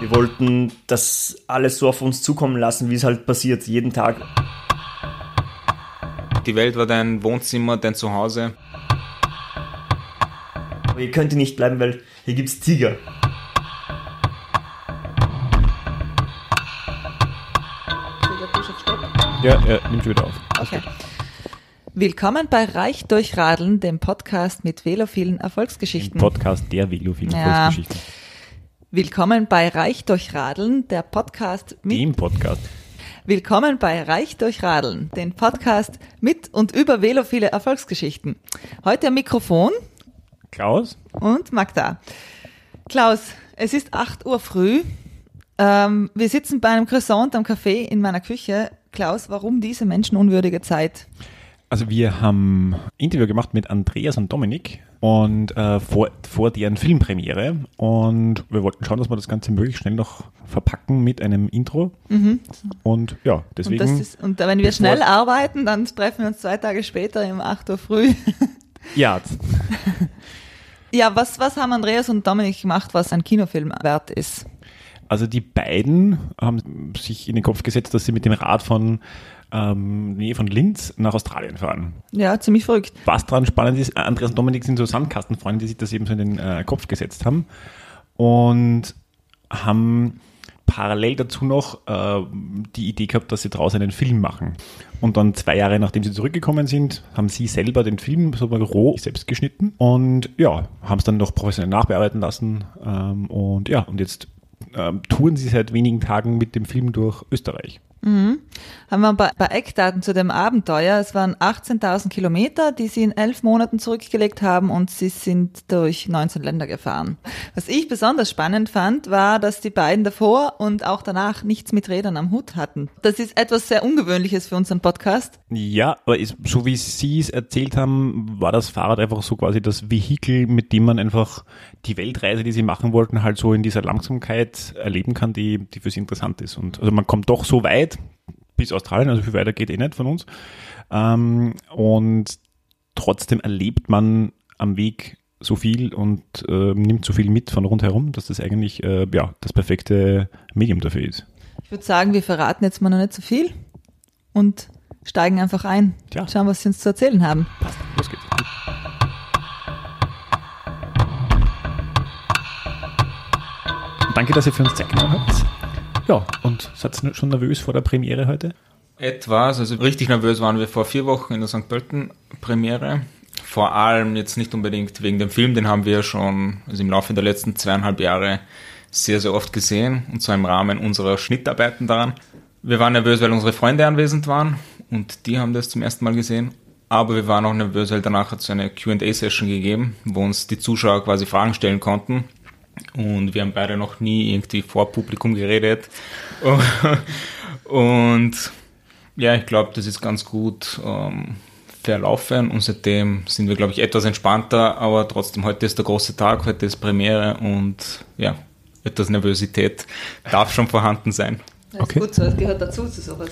Wir wollten das alles so auf uns zukommen lassen, wie es halt passiert, jeden Tag. Die Welt war dein Wohnzimmer, dein Zuhause. Aber ihr könnt hier nicht bleiben, weil hier gibt's Tiger. Ja, er nimmt schon wieder auf. Okay. Willkommen bei Reich durch Radeln, dem Podcast mit velophilen Erfolgsgeschichten. Podcast der Velophilen Ja. Erfolgsgeschichten. Willkommen bei Reich durch Radeln, der Podcast mit Dem Podcast. Willkommen bei Reich durch Radeln, den Podcast mit und über velophile Erfolgsgeschichten. Heute am Mikrofon Klaus? und Magda. Klaus, es ist 8 Uhr früh. Ähm, wir sitzen bei einem Croissant am Café in meiner Küche. Klaus, warum diese menschenunwürdige Zeit? Also wir haben ein Interview gemacht mit Andreas und Dominik und äh, vor, vor deren Filmpremiere und wir wollten schauen, dass wir das Ganze möglichst schnell noch verpacken mit einem Intro. Und ja, Und, deswegen das ist, und wenn wir schnell arbeiten, dann treffen wir uns zwei Tage später um 8 Uhr früh. ja, Ja, was, was haben Andreas und Dominik gemacht, was ein Kinofilm wert ist? Also die beiden haben sich in den Kopf gesetzt, dass sie mit dem Rad von ähm, Nähe von Linz nach Australien fahren. Ja, ziemlich verrückt. Was dran spannend ist, Andreas und Dominik sind so Sandkastenfreunde, die sich das eben so in den äh, Kopf gesetzt haben und haben parallel dazu noch äh, die Idee gehabt, dass sie draußen einen Film machen. Und dann zwei Jahre nachdem sie zurückgekommen sind, haben sie selber den Film so mal roh selbst geschnitten und ja, haben es dann noch professionell nachbearbeiten lassen ähm, und ja, und jetzt ähm, touren sie seit wenigen Tagen mit dem Film durch Österreich. Haben wir bei, bei Eckdaten zu dem Abenteuer. Es waren 18.000 Kilometer, die sie in elf Monaten zurückgelegt haben und sie sind durch 19 Länder gefahren. Was ich besonders spannend fand, war, dass die beiden davor und auch danach nichts mit Rädern am Hut hatten. Das ist etwas sehr Ungewöhnliches für unseren Podcast. Ja, aber ist, so wie Sie es erzählt haben, war das Fahrrad einfach so quasi das Vehikel, mit dem man einfach die Weltreise, die Sie machen wollten, halt so in dieser Langsamkeit erleben kann, die, die für Sie interessant ist. Und also man kommt doch so weit bis Australien, also viel weiter geht eh nicht von uns. Ähm, und trotzdem erlebt man am Weg so viel und äh, nimmt so viel mit von rundherum, dass das eigentlich äh, ja, das perfekte Medium dafür ist. Ich würde sagen, wir verraten jetzt mal noch nicht so viel und steigen einfach ein. Tja. Schauen, was sie uns zu erzählen haben. Passt, los geht's. Danke, dass ihr für uns Zeit genommen habt. Ja, und seid ihr schon nervös vor der Premiere heute? Etwas, also richtig nervös waren wir vor vier Wochen in der St. Pölten Premiere. Vor allem jetzt nicht unbedingt wegen dem Film, den haben wir schon also im Laufe der letzten zweieinhalb Jahre sehr, sehr oft gesehen und zwar im Rahmen unserer Schnittarbeiten daran. Wir waren nervös, weil unsere Freunde anwesend waren und die haben das zum ersten Mal gesehen. Aber wir waren auch nervös, weil danach hat es eine Qa-Session gegeben, wo uns die Zuschauer quasi Fragen stellen konnten. Und wir haben beide noch nie irgendwie vor Publikum geredet. Und ja, ich glaube, das ist ganz gut ähm, verlaufen und seitdem sind wir, glaube ich, etwas entspannter, aber trotzdem, heute ist der große Tag, heute ist Premiere und ja, etwas Nervosität darf schon vorhanden sein. Das Okay. ist gut so, das gehört dazu zu sowas.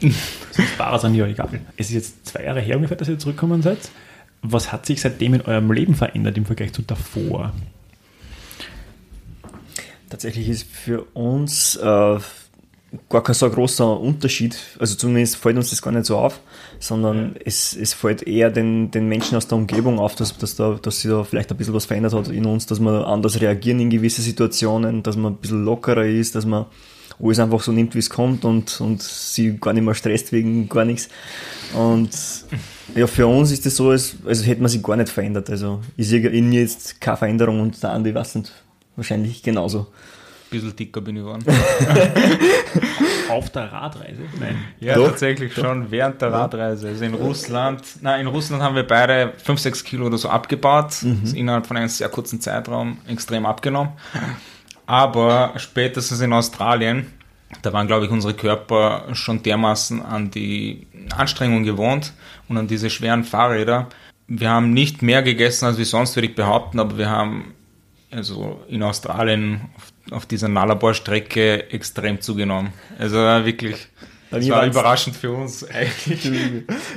Sonst Fahrer sind ja egal. Es ist jetzt zwei Jahre her ungefähr, dass ihr zurückgekommen seid. Was hat sich seitdem in eurem Leben verändert im Vergleich zu davor? Tatsächlich ist für uns äh, gar kein so großer Unterschied, also zumindest fällt uns das gar nicht so auf, sondern es, es fällt eher den, den Menschen aus der Umgebung auf, dass, dass, da, dass sich da vielleicht ein bisschen was verändert hat in uns, dass wir anders reagieren in gewisse Situationen, dass man ein bisschen lockerer ist, dass man alles einfach so nimmt, wie es kommt und, und sie gar nicht mehr stresst wegen gar nichts. Und ja, für uns ist das so, als, als hätte man sich gar nicht verändert. Also ich sehe in mir jetzt keine Veränderung und der Andi weiß nicht, wahrscheinlich genauso. Ein bisschen dicker bin ich geworden. Auf der Radreise? Nein. Ja, Doch, tatsächlich schon während der Radreise. Also in Russland, nein, in Russland haben wir beide 5, 6 Kilo oder so abgebaut. Also innerhalb von einem sehr kurzen Zeitraum extrem abgenommen. Aber spätestens in Australien, da waren, glaube ich, unsere Körper schon dermaßen an die Anstrengung gewohnt und an diese schweren Fahrräder. Wir haben nicht mehr gegessen als wir sonst, würde ich behaupten, aber wir haben also in Australien auf, auf dieser Nullarbor-Strecke extrem zugenommen. Also wirklich, Bei das mir war überraschend für uns eigentlich.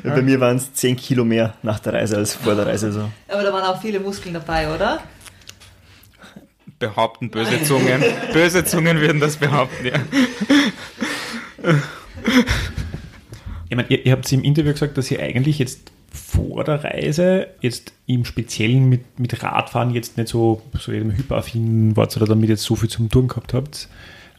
Ja, Bei mir waren es 10 Kilo mehr nach der Reise als vor der Reise. So. Aber da waren auch viele Muskeln dabei, oder? behaupten, böse Zungen. böse Zungen würden das behaupten, ja. Ich meine, ihr, ihr habt im Interview gesagt, dass ihr eigentlich jetzt vor der Reise jetzt im Speziellen mit, mit Radfahren jetzt nicht so, so hyperaffin wart oder damit jetzt so viel zum Tun gehabt habt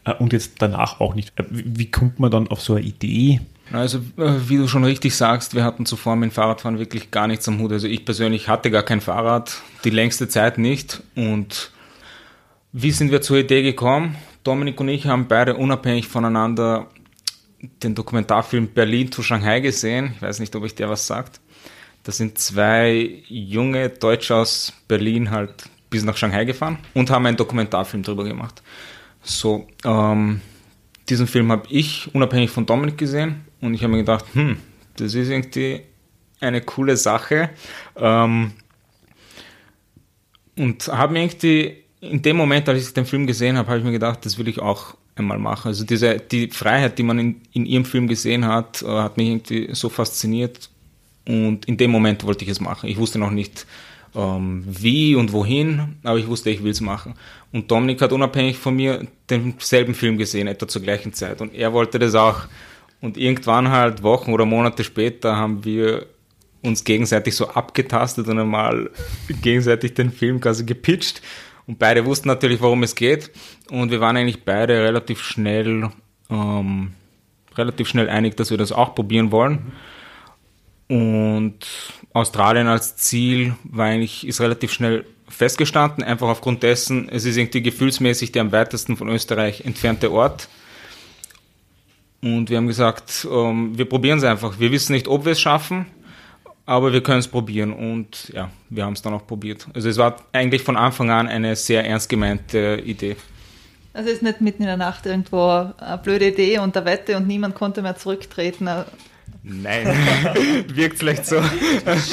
äh, und jetzt danach auch nicht. Äh, wie, kommt man dann auf so eine Idee? Also, äh, wie du schon richtig sagst, wir hatten zuvor mit Fahrradfahren wirklich gar nichts am Hut. Also ich persönlich hatte gar kein Fahrrad, die längste Zeit nicht. Und wie sind wir zur Idee gekommen? Dominik und ich haben beide unabhängig voneinander den Dokumentarfilm Berlin zu Shanghai gesehen. Ich weiß nicht, ob euch der was sagt. Da sind zwei junge Deutsche aus Berlin halt bis nach Shanghai gefahren und haben einen Dokumentarfilm darüber gemacht. So, ähm, diesen Film habe ich unabhängig von Dominik gesehen und ich habe mir gedacht, hm, das ist irgendwie eine coole Sache. Ähm, und habe mir irgendwie in dem Moment, als ich den Film gesehen habe, habe ich mir gedacht, das will ich auch einmal machen. Also diese die Freiheit, die man in, in ihrem Film gesehen hat, äh, hat mich irgendwie so fasziniert und in dem Moment wollte ich es machen. Ich wusste noch nicht, ähm, wie und wohin, aber ich wusste, ich will es machen. Und Dominik hat unabhängig von mir denselben Film gesehen, etwa zur gleichen Zeit. Und er wollte das auch. Und irgendwann halt Wochen oder Monate später haben wir uns gegenseitig so abgetastet und einmal gegenseitig den Film quasi gepitcht. Und beide wussten natürlich, worum es geht. Und wir waren eigentlich beide relativ schnell, ähm, relativ schnell einig, dass wir das auch probieren wollen. Mhm. Und Australien als Ziel war eigentlich, ist relativ schnell festgestanden, einfach aufgrund dessen, es ist irgendwie gefühlsmäßig der am weitesten von Österreich entfernte Ort. Und wir haben gesagt, ähm, wir probieren es einfach. Wir wissen nicht, ob wir es schaffen, aber wir können es probieren. Und ja, wir haben es dann auch probiert. Also es war eigentlich von Anfang an eine sehr ernst gemeinte Idee. Also es ist nicht mitten in der Nacht irgendwo eine blöde Idee und der Wette und niemand konnte mehr zurücktreten. Nein, wirkt vielleicht so.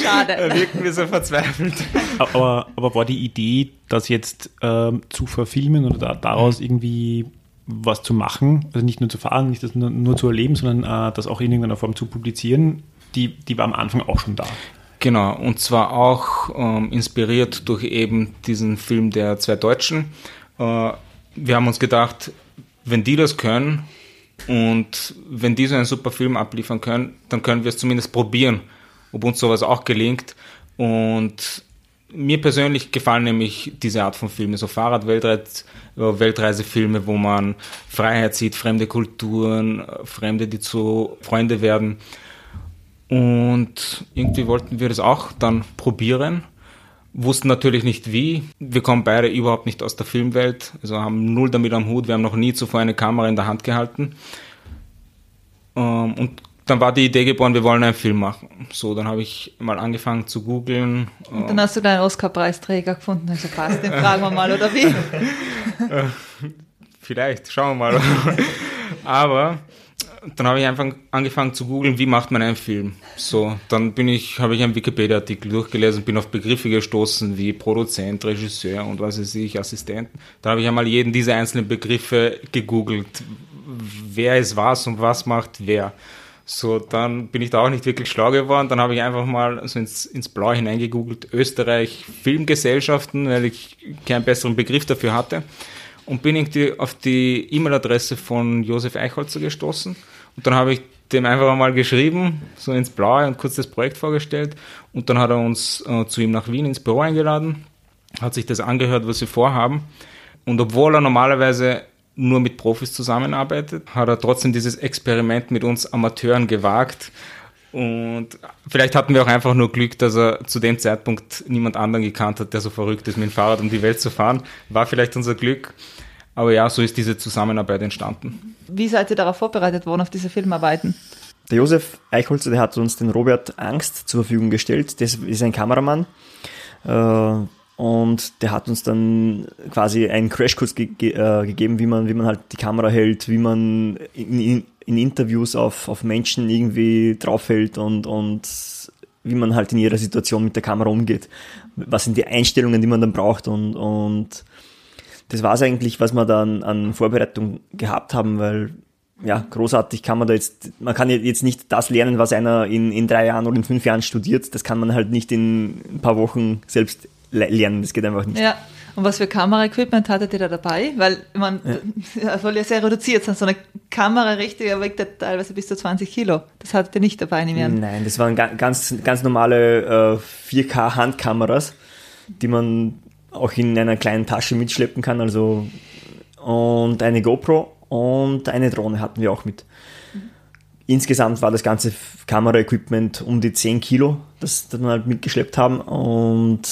Schade. Wirken wir so verzweifelt. Aber, aber war die Idee, das jetzt ähm, zu verfilmen oder da, daraus irgendwie was zu machen, also nicht nur zu fahren, nicht das nur, nur zu erleben, sondern äh, das auch in irgendeiner Form zu publizieren, die, die war am Anfang auch schon da. Genau, und zwar auch ähm, inspiriert durch eben diesen Film der zwei Deutschen. Äh, wir haben uns gedacht, wenn die das können, und wenn die so einen super Film abliefern können, dann können wir es zumindest probieren, ob uns sowas auch gelingt. Und mir persönlich gefallen nämlich diese Art von Filmen, so Fahrrad-Weltreisefilme, äh, wo man Freiheit sieht, fremde Kulturen, Fremde, die zu Freunde werden. Und irgendwie wollten wir das auch dann probieren wussten natürlich nicht wie. Wir kommen beide überhaupt nicht aus der Filmwelt, also haben null damit am Hut. Wir haben noch nie zuvor eine Kamera in der Hand gehalten. Ähm, und dann war die Idee geboren, wir wollen einen Film machen. So, dann habe ich mal angefangen zu googeln. Und dann hast du deinen Oscar-Preisträger gefunden. Also passt, den fragen wir mal, oder wie? Vielleicht, schauen wir mal. Aber dann habe ich einfach angefangen zu googeln, wie macht man einen Film. So, dann bin ich, habe ich einen Wikipedia-Artikel durchgelesen, bin auf Begriffe gestoßen wie Produzent, Regisseur und was weiß ich, Assistent. Dann habe ich einmal jeden dieser einzelnen Begriffe gegoogelt. Wer ist was und was macht wer. So, dann bin ich da auch nicht wirklich schlau geworden. Dann habe ich einfach mal so ins, ins Blaue hineingegoogelt, Österreich Filmgesellschaften, weil ich keinen besseren Begriff dafür hatte. Und bin irgendwie auf die E-Mail-Adresse von Josef Eichholzer gestoßen und dann habe ich dem einfach mal geschrieben, so ins Blaue und kurz das Projekt vorgestellt. Und dann hat er uns äh, zu ihm nach Wien ins Büro eingeladen, hat sich das angehört, was wir vorhaben. Und obwohl er normalerweise nur mit Profis zusammenarbeitet, hat er trotzdem dieses Experiment mit uns Amateuren gewagt. Und vielleicht hatten wir auch einfach nur Glück, dass er zu dem Zeitpunkt niemand anderen gekannt hat, der so verrückt ist, mit dem Fahrrad um die Welt zu fahren. War vielleicht unser Glück. Aber ja, so ist diese Zusammenarbeit entstanden. Wie seid ihr darauf vorbereitet worden, auf diese Filmarbeiten? Der Josef Eichholzer, der hat uns den Robert Angst zur Verfügung gestellt. Das ist ein Kameramann. Äh, und der hat uns dann quasi einen Crashkurs ge ge äh, gegeben, wie man, wie man halt die Kamera hält, wie man in, in, in Interviews auf, auf Menschen irgendwie draufhält und, und wie man halt in ihrer Situation mit der Kamera umgeht. Was sind die Einstellungen, die man dann braucht und, und das war es eigentlich, was wir dann an Vorbereitung gehabt haben, weil ja, großartig kann man da jetzt, man kann jetzt nicht das lernen, was einer in, in drei Jahren oder in fünf Jahren studiert. Das kann man halt nicht in ein paar Wochen selbst lernen. Das geht einfach nicht. Ja. Und was für Kameraequipment hattet ihr da dabei? Weil man ja. soll ja sehr reduziert sein. So eine Kamera richtig wiegt teilweise bis zu 20 Kilo. Das hattet ihr nicht dabei, nicht mehr. Nein, das waren ganz, ganz normale äh, 4K-Handkameras, die man auch in einer kleinen Tasche mitschleppen kann. Also und eine GoPro und eine Drohne hatten wir auch mit. Insgesamt war das ganze Kameraequipment um die 10 Kilo, das, das wir halt mitgeschleppt haben. Und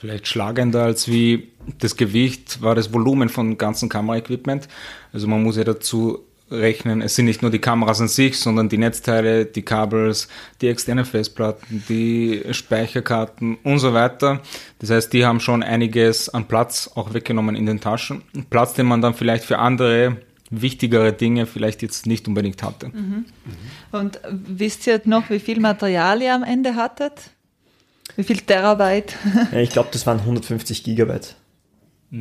Vielleicht schlagender als wie das Gewicht war das Volumen von ganzen Kameraequipment. Also man muss ja dazu rechnen, es sind nicht nur die Kameras an sich, sondern die Netzteile, die Kabels, die externen Festplatten, die Speicherkarten und so weiter. Das heißt, die haben schon einiges an Platz auch weggenommen in den Taschen. Platz, den man dann vielleicht für andere wichtigere Dinge vielleicht jetzt nicht unbedingt hatte. Mhm. Und wisst ihr noch, wie viel Material ihr am Ende hattet? Wie viel Terabyte? ja, ich glaube, das waren 150 Gigabyte.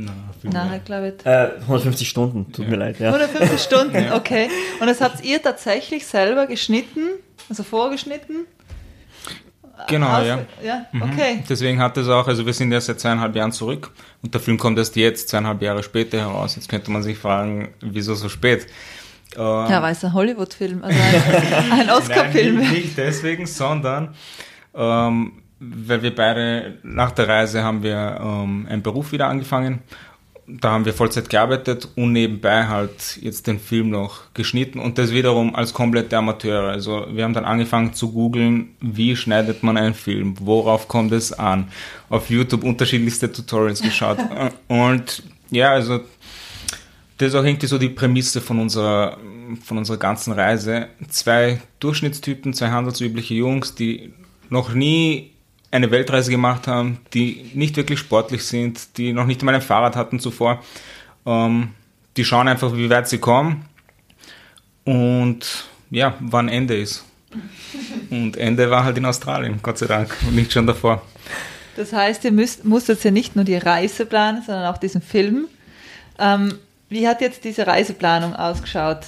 Na, Nein, glaube ich. Äh, 150 Stunden, tut ja. mir leid. Ja. 150 Stunden, okay. Und das habt ihr tatsächlich selber geschnitten, also vorgeschnitten? Genau, Aus, ja. Ja, mhm. okay. Deswegen hat es auch, also wir sind ja seit zweieinhalb Jahren zurück und der Film kommt erst jetzt, zweieinhalb Jahre später heraus. Jetzt könnte man sich fragen, wieso so spät? Ähm, ja, weil es ein Hollywood-Film, also ein, ein Oscar-Film. Nicht, nicht deswegen, sondern ähm, weil wir beide nach der Reise haben wir ähm, einen Beruf wieder angefangen da haben wir Vollzeit gearbeitet und nebenbei halt jetzt den Film noch geschnitten und das wiederum als komplette Amateure. Also wir haben dann angefangen zu googeln, wie schneidet man einen Film, worauf kommt es an. Auf YouTube unterschiedlichste Tutorials geschaut und ja, also das ist auch irgendwie so die Prämisse von unserer, von unserer ganzen Reise. Zwei Durchschnittstypen, zwei handelsübliche Jungs, die noch nie eine Weltreise gemacht haben, die nicht wirklich sportlich sind, die noch nicht einmal ein Fahrrad hatten zuvor. Ähm, die schauen einfach, wie weit sie kommen und ja, wann Ende ist. Und Ende war halt in Australien, Gott sei Dank, und nicht schon davor. Das heißt, ihr müsst, musstet ja nicht nur die Reise planen, sondern auch diesen Film. Ähm, wie hat jetzt diese Reiseplanung ausgeschaut?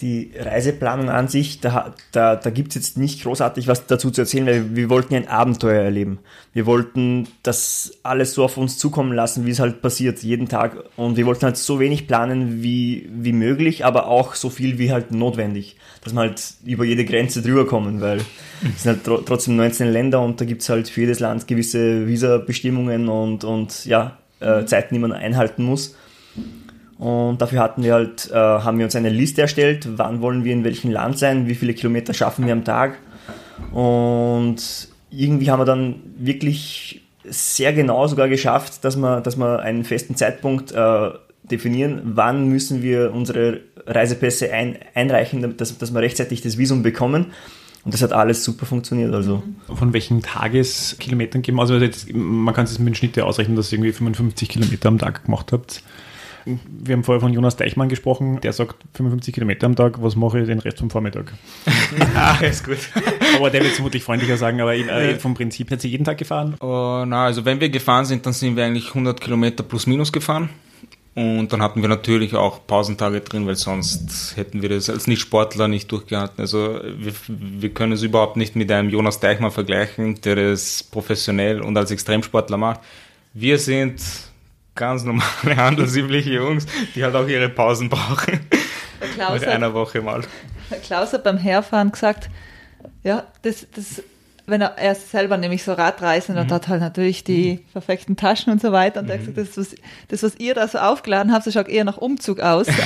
Die Reiseplanung an sich, da, da, da gibt es jetzt nicht großartig was dazu zu erzählen, weil wir wollten ein Abenteuer erleben. Wir wollten das alles so auf uns zukommen lassen, wie es halt passiert, jeden Tag. Und wir wollten halt so wenig planen wie, wie möglich, aber auch so viel wie halt notwendig. Dass wir halt über jede Grenze drüber kommen, weil es sind halt tr trotzdem 19 Länder und da gibt es halt für jedes Land gewisse Visa-Bestimmungen und, und ja, äh, Zeiten, die man einhalten muss. Und dafür hatten wir halt, äh, haben wir uns eine Liste erstellt, wann wollen wir in welchem Land sein, wie viele Kilometer schaffen wir am Tag. Und irgendwie haben wir dann wirklich sehr genau sogar geschafft, dass wir, dass wir einen festen Zeitpunkt äh, definieren, wann müssen wir unsere Reisepässe ein, einreichen, dass, dass wir rechtzeitig das Visum bekommen. Und das hat alles super funktioniert. Also. Von welchen Tageskilometern gehen wir? Also jetzt, man kann es mit dem Schnitt ja ausrechnen, dass ihr irgendwie 55 Kilometer am Tag gemacht habt. Wir haben vorher von Jonas Deichmann gesprochen, der sagt 55 Kilometer am Tag, was mache ich den Rest vom Vormittag? ah, ist gut. aber der wird es vermutlich freundlicher sagen, aber äh, vom Prinzip hat sie jeden Tag gefahren? Uh, na, also wenn wir gefahren sind, dann sind wir eigentlich 100 Kilometer plus minus gefahren. Und dann hatten wir natürlich auch Pausentage drin, weil sonst hätten wir das als Nicht-Sportler nicht durchgehalten. Also wir, wir können es überhaupt nicht mit einem Jonas Deichmann vergleichen, der das professionell und als Extremsportler macht. Wir sind ganz normale, handelsübliche Jungs, die halt auch ihre Pausen brauchen. Klaus Nach einer Woche mal. Klaus hat beim Herfahren gesagt, ja, das, das, wenn er, er ist selber nämlich so Radreisen mhm. und hat halt natürlich die mhm. perfekten Taschen und so weiter und mhm. er hat gesagt, das was, das, was ihr da so aufgeladen habt, das schaut eher nach Umzug aus.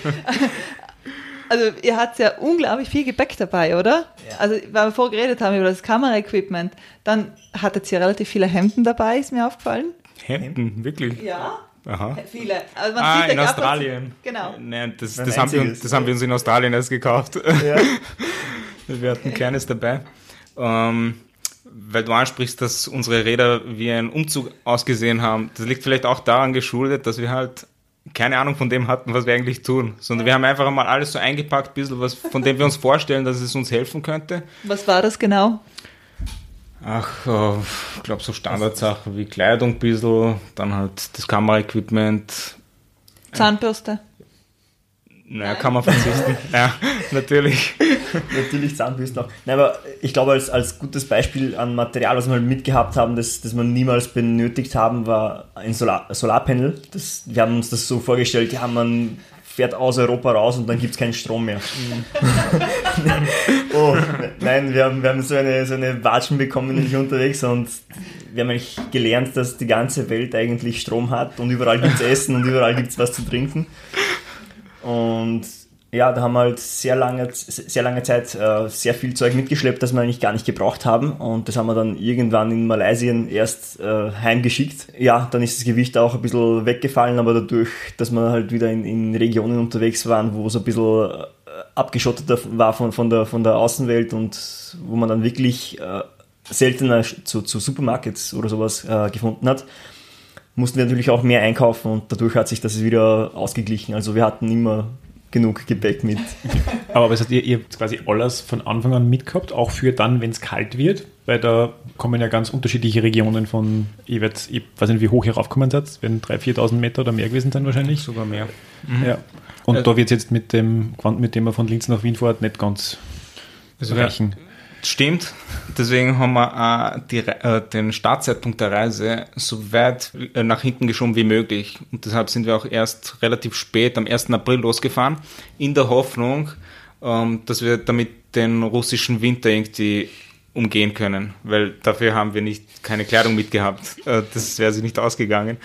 also ihr habt ja unglaublich viel Gepäck dabei, oder? Ja. Also weil wir vorher geredet haben über das Kameraequipment, dann hattet ihr relativ viele Hemden dabei, ist mir aufgefallen. Hemden, wirklich? Ja. Aha. Viele. Also man ah, sieht in Australien. Genau. Nein, das, das, haben wir, das haben wir uns in Australien erst gekauft. Ja. wir hatten ein kleines dabei. Ähm, weil du ansprichst, dass unsere Räder wie ein Umzug ausgesehen haben. Das liegt vielleicht auch daran geschuldet, dass wir halt keine Ahnung von dem hatten, was wir eigentlich tun, sondern wir haben einfach mal alles so eingepackt, ein bisschen was, von dem wir uns vorstellen, dass es uns helfen könnte. Was war das genau? Ach, äh, ich glaube so Standardsachen wie Kleidung ein bisschen, dann halt das Kameraequipment. Zahnbürste? Naja, kann man verzichten. ja, natürlich. natürlich Zahnbürsten auch. Nein, aber ich glaube, als, als gutes Beispiel an Material, was wir halt mitgehabt haben, das, das wir niemals benötigt haben, war ein Solar, Solarpanel. Das, wir haben uns das so vorgestellt, ja, man fährt aus Europa raus und dann gibt es keinen Strom mehr. oh, nein, wir haben, wir haben so eine, so eine Watschen bekommen nämlich unterwegs und wir haben eigentlich gelernt, dass die ganze Welt eigentlich Strom hat und überall gibt es Essen und überall gibt es was zu trinken. Und ja, da haben wir halt sehr lange, sehr lange Zeit äh, sehr viel Zeug mitgeschleppt, das wir eigentlich gar nicht gebraucht haben. Und das haben wir dann irgendwann in Malaysia erst äh, heimgeschickt. Ja, dann ist das Gewicht auch ein bisschen weggefallen, aber dadurch, dass wir halt wieder in, in Regionen unterwegs waren, wo es ein bisschen abgeschotteter war von, von, der, von der Außenwelt und wo man dann wirklich äh, seltener zu, zu Supermarkets oder sowas äh, gefunden hat, mussten wir natürlich auch mehr einkaufen und dadurch hat sich das wieder ausgeglichen. Also wir hatten immer genug Gepäck mit. Aber was heißt, ihr, ihr habt quasi alles von Anfang an mitgehabt, auch für dann, wenn es kalt wird, weil da kommen ja ganz unterschiedliche Regionen von, ich, werd, ich weiß nicht, wie hoch ihr raufkommen seid, werden 3.000, 4.000 Meter oder mehr gewesen sein wahrscheinlich. Sogar mehr. Mhm. Ja. Und also, da wird es jetzt mit dem, mit dem man von Linz nach Wien fährt, nicht ganz also reichen. Stimmt. Deswegen haben wir äh, die, äh, den Startzeitpunkt der Reise so weit äh, nach hinten geschoben wie möglich. Und deshalb sind wir auch erst relativ spät, am 1. April losgefahren, in der Hoffnung, ähm, dass wir damit den russischen Winter irgendwie umgehen können. Weil dafür haben wir nicht keine Kleidung mitgehabt. Äh, das wäre sich nicht ausgegangen.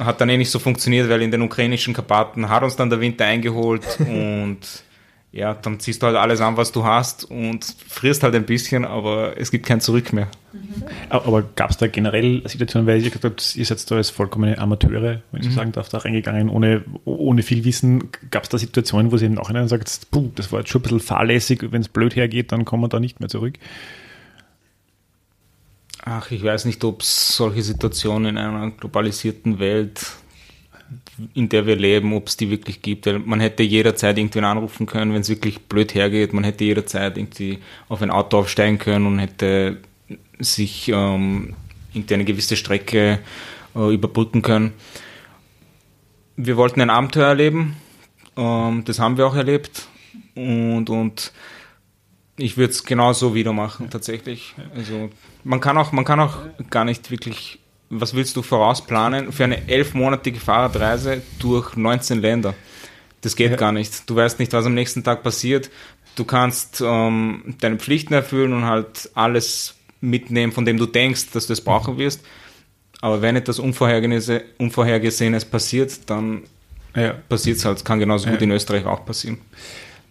Hat dann eh nicht so funktioniert, weil in den ukrainischen Karpaten hat uns dann der Winter eingeholt und ja, dann ziehst du halt alles an, was du hast und frierst halt ein bisschen, aber es gibt kein Zurück mehr. Mhm. Aber gab es da generell Situationen, weil ihr gesagt habt, ihr seid da als vollkommene Amateure, wenn ich so mhm. sagen darf, da reingegangen, ohne, ohne viel Wissen. Gab es da Situationen, wo sie im Nachhinein sagt, puh, das war jetzt schon ein bisschen fahrlässig, wenn es blöd hergeht, dann kommen wir da nicht mehr zurück? Ach, ich weiß nicht, ob es solche Situationen in einer globalisierten Welt in der wir leben, ob es die wirklich gibt. Man hätte jederzeit irgendwen anrufen können, wenn es wirklich blöd hergeht. Man hätte jederzeit irgendwie auf ein Auto aufsteigen können und hätte sich ähm, irgendwie eine gewisse Strecke äh, überbrücken können. Wir wollten ein Abenteuer erleben. Ähm, das haben wir auch erlebt. Und, und ich würde es genauso wieder machen, tatsächlich. Also man kann auch, man kann auch gar nicht wirklich was willst du vorausplanen für eine elfmonatige Fahrradreise durch 19 Länder? Das geht ja. gar nicht. Du weißt nicht, was am nächsten Tag passiert. Du kannst ähm, deine Pflichten erfüllen und halt alles mitnehmen, von dem du denkst, dass du es brauchen wirst. Aber wenn etwas Unvorhergesehenes passiert, dann ja. passiert es halt. Kann genauso ja. gut in Österreich auch passieren.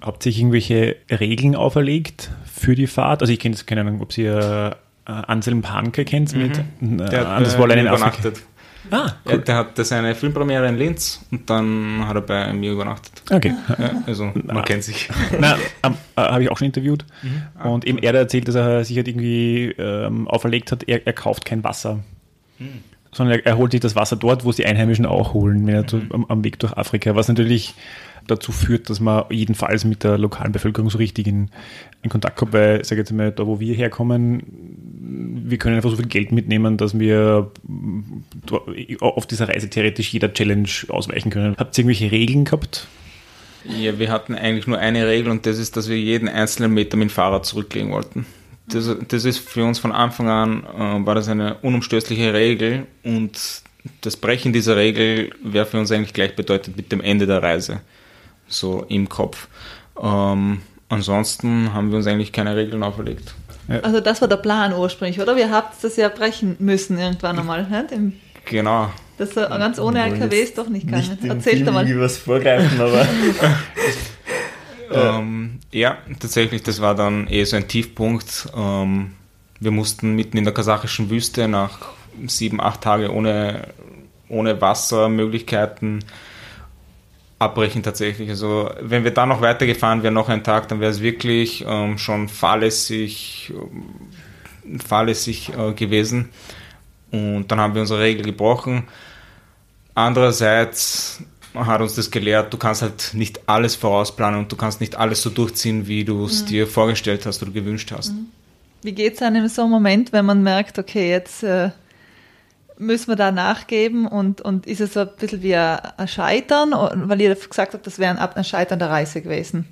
Habt ihr irgendwelche Regeln auferlegt für die Fahrt? Also ich kenne keine Ahnung, ob ihr äh, Anselm Panke kennt mhm. mit äh, der hat, äh, übernachtet. Ah, cool. ja, der hatte seine Filmpremiere in Linz und dann hat er bei mir übernachtet. Okay. Ja, also man kennt sich. Na, ähm, äh, habe ich auch schon interviewt. Mhm. Ah, und eben er hat erzählt, dass er sich halt irgendwie ähm, auferlegt hat, er, er kauft kein Wasser. Mhm. Sondern er, er, holt sich das Wasser dort, wo es die Einheimischen auch holen, wenn er mhm. am, am Weg durch Afrika, was natürlich dazu führt, dass man jedenfalls mit der lokalen Bevölkerung so richtig in, in Kontakt kommt, weil, sage jetzt mal, da wo wir herkommen, wir können einfach so viel Geld mitnehmen, dass wir auf dieser Reise theoretisch jeder Challenge ausweichen können. Habt ihr irgendwelche Regeln gehabt? Ja, wir hatten eigentlich nur eine Regel und das ist, dass wir jeden einzelnen Meter mit dem Fahrrad zurücklegen wollten. Das, das ist für uns von Anfang an, äh, war das eine unumstößliche Regel und das Brechen dieser Regel wäre für uns eigentlich gleichbedeutend mit dem Ende der Reise so im Kopf. Ähm, ansonsten haben wir uns eigentlich keine Regeln auferlegt. Ja. Also das war der Plan ursprünglich, oder? Wir habt das ja brechen müssen irgendwann einmal. Ne? Genau. Das ganz ohne LKW ist doch nicht kann. Erzähl doch mal. was vorgreifen, aber... ähm, ja, tatsächlich, das war dann eh so ein Tiefpunkt. Ähm, wir mussten mitten in der kasachischen Wüste nach sieben, acht Tagen ohne, ohne Wassermöglichkeiten abbrechen tatsächlich. Also wenn wir da noch weitergefahren wären, noch einen Tag, dann wäre es wirklich ähm, schon fahrlässig, ähm, fahrlässig äh, gewesen. Und dann haben wir unsere Regel gebrochen. Andererseits hat uns das gelehrt, du kannst halt nicht alles vorausplanen und du kannst nicht alles so durchziehen, wie du es mhm. dir vorgestellt hast oder gewünscht hast. Mhm. Wie geht es einem so einem Moment, wenn man merkt, okay, jetzt äh, müssen wir da nachgeben und, und ist es so ein bisschen wie ein, ein Scheitern, weil ihr gesagt habt, das wäre ein, ein Scheitern der Reise gewesen.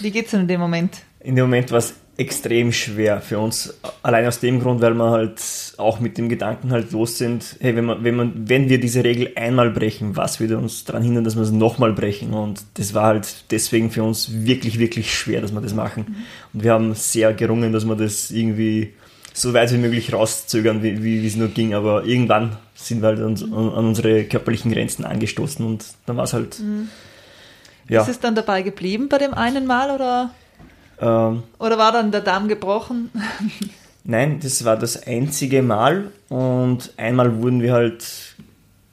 Wie geht es denn in dem Moment? In dem Moment war es extrem schwer für uns. Allein aus dem Grund, weil wir halt auch mit dem Gedanken halt los sind, hey, wenn, man, wenn, man, wenn wir diese Regel einmal brechen, was würde uns daran hindern, dass wir es nochmal brechen? Und das war halt deswegen für uns wirklich, wirklich schwer, dass wir das machen. Mhm. Und wir haben sehr gerungen, dass wir das irgendwie so weit wie möglich rauszögern, wie, wie, es nur ging. Aber irgendwann sind wir halt an, an unsere körperlichen Grenzen angestoßen und dann war es halt. Mhm. Ja. Ist es dann dabei geblieben bei dem einen Mal oder? Ähm, Oder war dann der Darm gebrochen? Nein, das war das einzige Mal und einmal wurden wir halt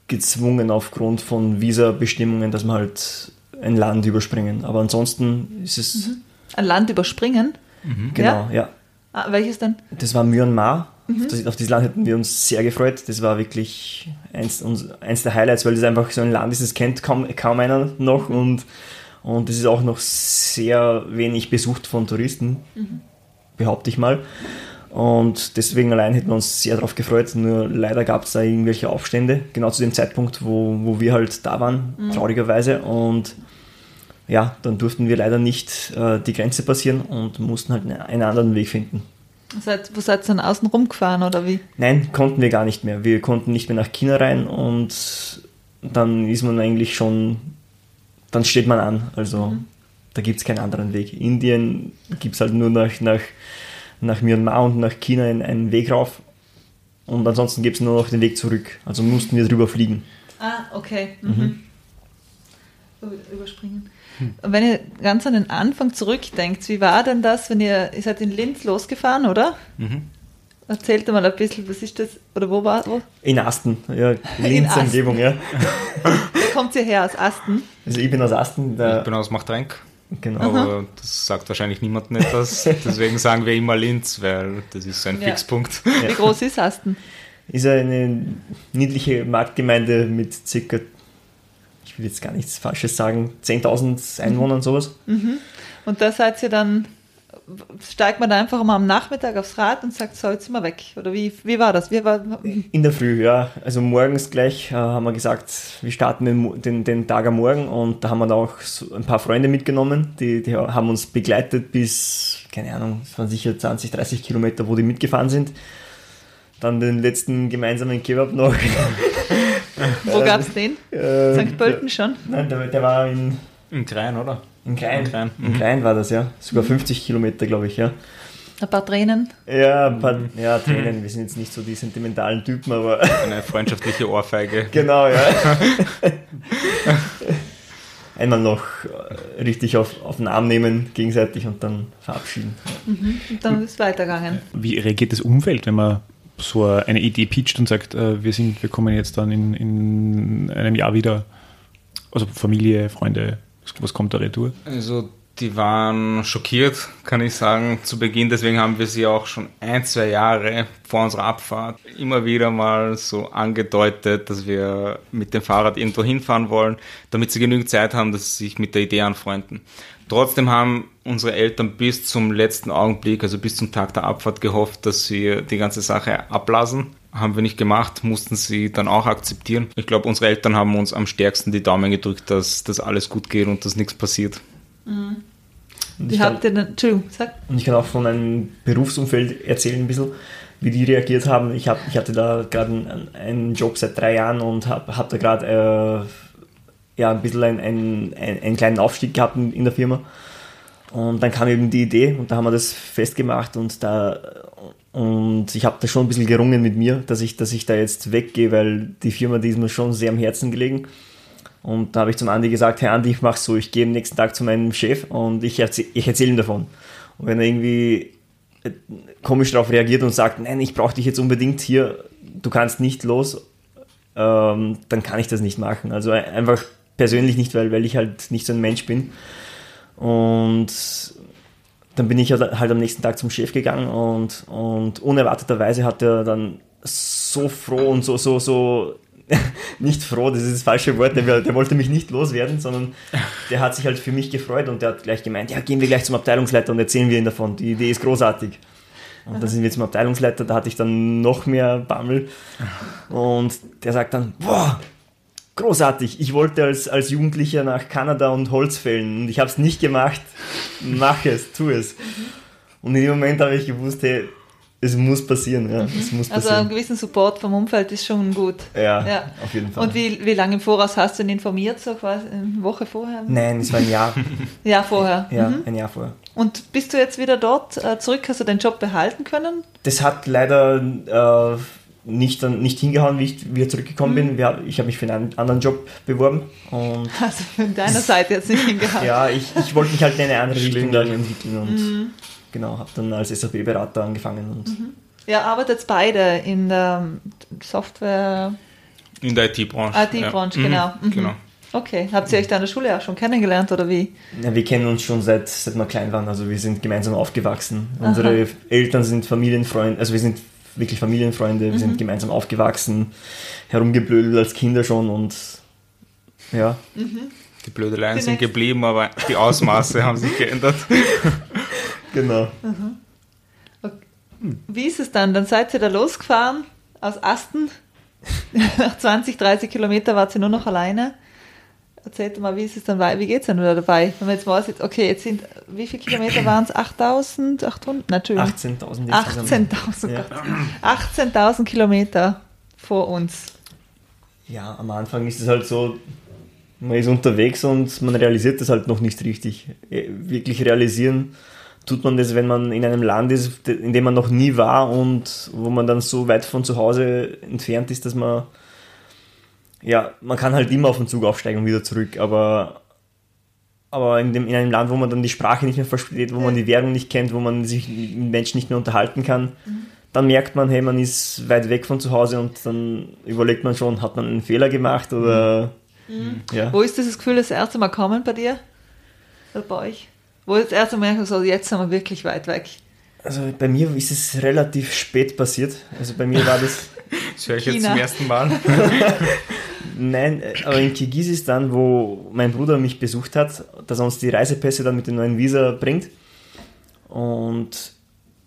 gezwungen aufgrund von Visa-Bestimmungen, dass wir halt ein Land überspringen. Aber ansonsten ist es. Mhm. Ein Land überspringen? Mhm. Genau, ja. ja. Ah, welches denn? Das war Myanmar. Mhm. Auf, das, auf, dieses Land hätten wir uns sehr gefreut. Das war wirklich eins, eins der Highlights, weil das einfach so ein Land ist, das kennt kaum, kaum einer noch und und es ist auch noch sehr wenig besucht von Touristen, mhm. behaupte ich mal. Und deswegen allein hätten wir uns sehr darauf gefreut. Nur leider gab es da irgendwelche Aufstände, genau zu dem Zeitpunkt, wo, wo wir halt da waren, mhm. traurigerweise. Und ja, dann durften wir leider nicht äh, die Grenze passieren und mussten halt einen anderen Weg finden. Seid, wo seid ihr dann außen rumgefahren oder wie? Nein, konnten wir gar nicht mehr. Wir konnten nicht mehr nach China rein und dann ist man eigentlich schon dann steht man an. Also mhm. da gibt es keinen anderen Weg. Indien gibt es halt nur nach, nach, nach Myanmar und nach China einen Weg rauf. Und ansonsten gibt es nur noch den Weg zurück. Also mussten wir drüber fliegen. Ah, okay. Mhm. Mhm. Überspringen. Und wenn ihr ganz an den Anfang zurückdenkt, wie war denn das, wenn ihr, ihr seid in Linz losgefahren, oder? Mhm. Erzählt mal ein bisschen, was ist das, oder wo war wo? In Asten, ja, Linz Umgebung, ja. Wer kommt ihr her, aus Asten? Also ich bin aus Asten. ich bin aus Machtrenk. Genau. Aber das sagt wahrscheinlich niemandem etwas. Deswegen sagen wir immer Linz, weil das ist ein ja. Fixpunkt. Wie groß ist Asten? Ist eine niedliche Marktgemeinde mit circa, ich will jetzt gar nichts Falsches sagen, 10.000 Einwohnern, mhm. sowas. Mhm. Und da seid ihr dann steigt man da einfach mal am Nachmittag aufs Rad und sagt, so, jetzt sind wir weg. Oder wie, wie war das? Wie war, In der Früh, ja. Also morgens gleich äh, haben wir gesagt, wir starten den, den, den, Tag am Morgen und da haben wir da auch so ein paar Freunde mitgenommen, die, die haben uns begleitet bis, keine Ahnung, es waren sicher 20, 30 Kilometer, wo die mitgefahren sind. Dann den letzten gemeinsamen Kebab noch. wo gab es den? Äh, St. Pölten schon? Nein, der, der war in... In Krein, oder? In Klein. In Klein, in Klein war das, ja. Sogar 50 Kilometer, glaube ich, ja. Ein paar Tränen? Ja, ein paar ja, Tränen. Wir sind jetzt nicht so die sentimentalen Typen, aber. Eine freundschaftliche Ohrfeige. Genau, ja. Einmal noch äh, richtig auf, auf den Arm nehmen, gegenseitig und dann verabschieden. Mhm. Und dann ist es weitergegangen. Wie reagiert das Umfeld, wenn man so eine Idee pitcht und sagt, äh, wir, sind, wir kommen jetzt dann in, in einem Jahr wieder? Also Familie, Freunde, was kommt da retour? Also die waren schockiert, kann ich sagen, zu Beginn. Deswegen haben wir sie auch schon ein, zwei Jahre vor unserer Abfahrt immer wieder mal so angedeutet, dass wir mit dem Fahrrad irgendwo hinfahren wollen, damit sie genügend Zeit haben, dass sie sich mit der Idee anfreunden. Trotzdem haben unsere Eltern bis zum letzten Augenblick, also bis zum Tag der Abfahrt gehofft, dass wir die ganze Sache abblasen haben wir nicht gemacht, mussten sie dann auch akzeptieren. Ich glaube, unsere Eltern haben uns am stärksten die Daumen gedrückt, dass das alles gut geht und dass nichts passiert. Mhm. Habt ihr denn, Entschuldigung, sag. Und ich kann auch von meinem Berufsumfeld erzählen ein bisschen, wie die reagiert haben. Ich, hab, ich hatte da gerade einen, einen, Job seit drei Jahren und habe hab da gerade äh, ja, ein bisschen einen, einen, einen kleinen Aufstieg gehabt in, in der Firma. Und dann kam eben die Idee und da haben wir das festgemacht und da und ich habe da schon ein bisschen gerungen mit mir, dass ich, dass ich da jetzt weggehe, weil die Firma, die ist mir schon sehr am Herzen gelegen. Und da habe ich zum Andi gesagt, Herr Andi, ich mache so, ich gehe am nächsten Tag zu meinem Chef und ich, erzäh ich erzähle ihm davon. Und wenn er irgendwie äh, komisch darauf reagiert und sagt, nein, ich brauche dich jetzt unbedingt hier, du kannst nicht los, ähm, dann kann ich das nicht machen. Also einfach persönlich nicht, weil, weil ich halt nicht so ein Mensch bin. Und dann bin ich halt, halt am nächsten Tag zum Chef gegangen und, und unerwarteterweise hat er dann so froh und so, so, so, nicht froh, das ist das falsche Wort, der, der, wollte mich nicht loswerden, sondern der hat sich halt für mich gefreut und der hat gleich gemeint, ja, gehen wir gleich zum Abteilungsleiter und erzählen wir ihn davon, die Idee ist großartig. Und dann sind wir zum Abteilungsleiter, da hatte ich dann noch mehr Bammel. Und der sagt dann, boah, großartig, ich wollte als, als Jugendlicher nach Kanada und Holz fällen und ich habe es nicht gemacht. Mach es, tu es. Und in dem Moment habe ich gewusst, hey, es muss passieren, ja. Es muss Also passieren. einen gewissen Support vom Umfeld ist schon gut. ja, Ja. auf jeden Fall. Und wie, wie lange im Voraus hast du ihn informiert, so quasi eine Woche vorher? Nein, es war ein Jahr. Ja, vorher. Ja, Mhm. ein Jahr vorher. Und bist du jetzt wieder dort äh, zurück? Hast du den Job behalten können? Das hat leider äh, nicht, dann, nicht hingehauen, wie ich wieder zurückgekommen bin. Wir, ich habe mich für einen anderen Job beworben und Also von deiner Seite jetzt nicht hingehauen. ja, ich, ich wollte mich halt in eine andere Richtung entwickeln und genau, habe dann als SAP-Berater angefangen und Ihr arbeitet beide in der Software, In der IT-Branche. IT-Branche, ja. genau. Mhm. genau. Okay, habt ihr euch da in der Schule auch schon kennengelernt oder wie? ja, wir kennen uns schon seit, seit wir klein waren, also wir sind gemeinsam aufgewachsen. Unsere Eltern sind Familienfreunde, also wir sind wirklich Familienfreunde, wir sind gemeinsam aufgewachsen, herumgeblödelt als Kinder schon und ja, Die Blödeleien Die sind geblieben, aber die Ausmaße haben sich geändert. genau. Wie ist es dann? Dann seid ihr da losgefahren aus Asten. Nach 20, 30 Kilometer wart ihr nur noch alleine. Erzählt mal, wie ist es dann wei- Wie geht es denn wieder dabei? Wenn man jetzt weiß, okay, jetzt sind, wie viele Kilometer waren es? 8.800? Natürlich. 18.000 insgesamt. 18.000 Ja. Gott. 18.000 Kilometer vor uns. Ja, am Anfang ist es halt so, man ist unterwegs und man realisiert das halt noch nicht richtig. Eh, Wirklich realisieren tut man das, wenn man in einem Land ist, in dem man noch nie war und wo man dann so weit von zu Hause entfernt ist, dass man, ja, man kann halt immer auf den Zug aufsteigen und wieder zurück, aber, aber in, dem, in einem Land, wo man dann die Sprache nicht mehr versteht, wo man die Währung nicht kennt, wo man sich mit Menschen nicht mehr unterhalten kann, dann merkt man, hey, man ist weit weg von zu Hause und dann überlegt man schon, hat man einen Fehler gemacht oder ja. Wo ist dieses Gefühl das erste Mal kommen bei dir? Oder bei euch? Wo das erste Mal merkst, so, jetzt sind wir wirklich weit weg. Also bei mir ist es relativ spät passiert. Also bei mir war das, Das höre ich jetzt China. zum ersten Mal. nein, aber in Kirgisistan, wo mein Bruder mich besucht hat, dass er uns die Reisepässe dann mit dem neuen Visa bringt. Und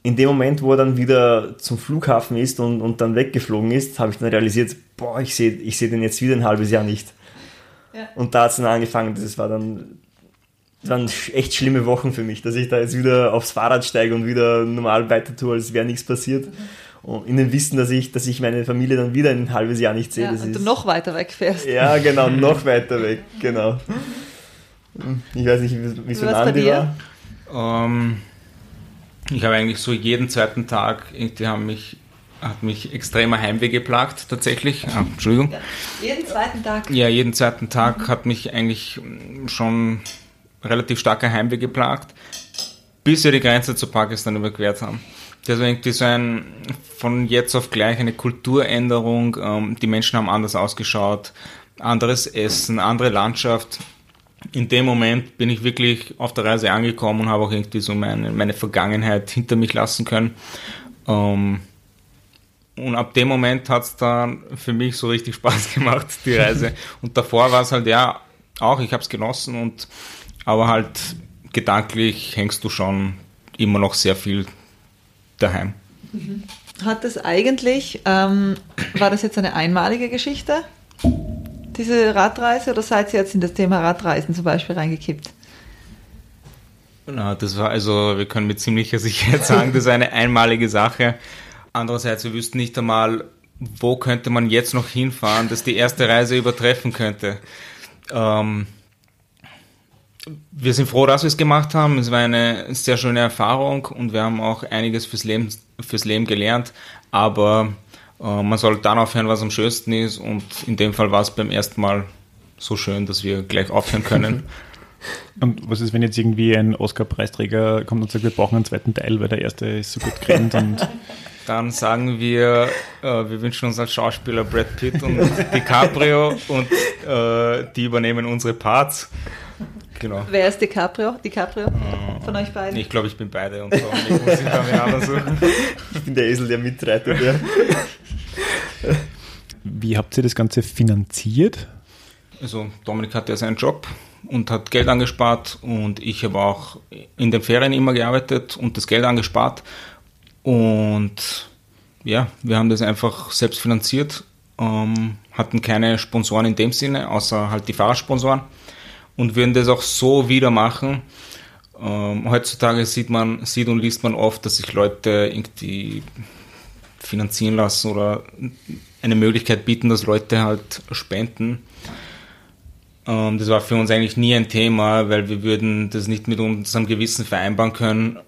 in dem Moment, wo er dann wieder zum Flughafen ist und, und dann weggeflogen ist, habe ich dann realisiert, boah, ich sehe ich seh den jetzt wieder ein halbes Jahr nicht. Ja. Und da hat es dann angefangen, das war dann, das waren echt schlimme Wochen für mich, dass ich da jetzt wieder aufs Fahrrad steige und wieder normal weiter tue, als wäre nichts passiert. Und in dem Wissen, dass ich, dass ich meine Familie dann wieder ein halbes Jahr nicht sehe. Ja, das und ist, du noch weiter weg fährst. ja, genau, noch weiter weg, genau. Ich weiß nicht, wie es bei Andi dir? war. Ähm, ich habe eigentlich so jeden zweiten Tag, irgendwie haben mich, hat mich extremer Heimweh geplagt, tatsächlich. Ah, Entschuldigung. Ja. Jeden zweiten Tag. Ja, jeden zweiten Tag hat mich eigentlich schon relativ starker Heimweh geplagt, bis wir die Grenze zu Pakistan überquert haben. Das war irgendwie so ein von jetzt auf gleich eine Kulturänderung. Ähm, die Menschen haben anders ausgeschaut, anderes Essen, andere Landschaft. In dem Moment bin ich wirklich auf der Reise angekommen und habe auch irgendwie so meine, meine Vergangenheit hinter mich lassen können. Ähm, und ab dem Moment hat es dann für mich so richtig Spaß gemacht, die Reise. und davor war es halt ja auch, ich habe es genossen und aber halt gedanklich hängst du schon immer noch sehr viel daheim. Hat das eigentlich, ähm, war das jetzt eine einmalige Geschichte, diese Radreise, oder seid ihr jetzt in das Thema Radreisen zum Beispiel reingekippt? Na, das war also, wir können mit ziemlicher Sicherheit sagen, das ist eine einmalige Sache. Andererseits, wir wüssten nicht einmal, wo könnte man jetzt noch hinfahren, dass die erste Reise übertreffen könnte. Ähm, wir sind froh, dass wir es gemacht haben. Es war eine sehr schöne Erfahrung und wir haben auch einiges fürs Leben, fürs Leben gelernt. Aber äh, man soll dann aufhören, was am schönsten ist. Und in dem Fall war es beim ersten Mal so schön, dass wir gleich aufhören können. Und was ist, wenn jetzt irgendwie ein Oscar-Preisträger kommt und sagt, wir brauchen einen zweiten Teil, weil der erste ist so gut gerannt und Dann sagen wir, äh, wir wünschen uns als Schauspieler Brad Pitt und DiCaprio und äh, die übernehmen unsere Parts. Genau. Wer ist DiCaprio? DiCaprio von euch beiden? Ich glaube, ich bin beide und so. Ich muss dann suchen. Ich bin der Esel, der mitreitet. Ja. wie habt ihr das Ganze finanziert? Also Dominik hat ja seinen Job und hat Geld angespart und ich habe auch in den Ferien immer gearbeitet und das Geld angespart. Und ja, wir haben das einfach selbst finanziert, ähm, hatten keine Sponsoren in dem Sinne, außer halt die Fahrersponsoren und würden das auch so wieder machen. Ähm, heutzutage sieht man, sieht und liest man oft, dass sich Leute irgendwie finanzieren lassen oder eine Möglichkeit bieten, dass Leute halt spenden. Ähm, das war für uns eigentlich nie ein Thema, weil wir würden das nicht mit unserem Gewissen vereinbaren können,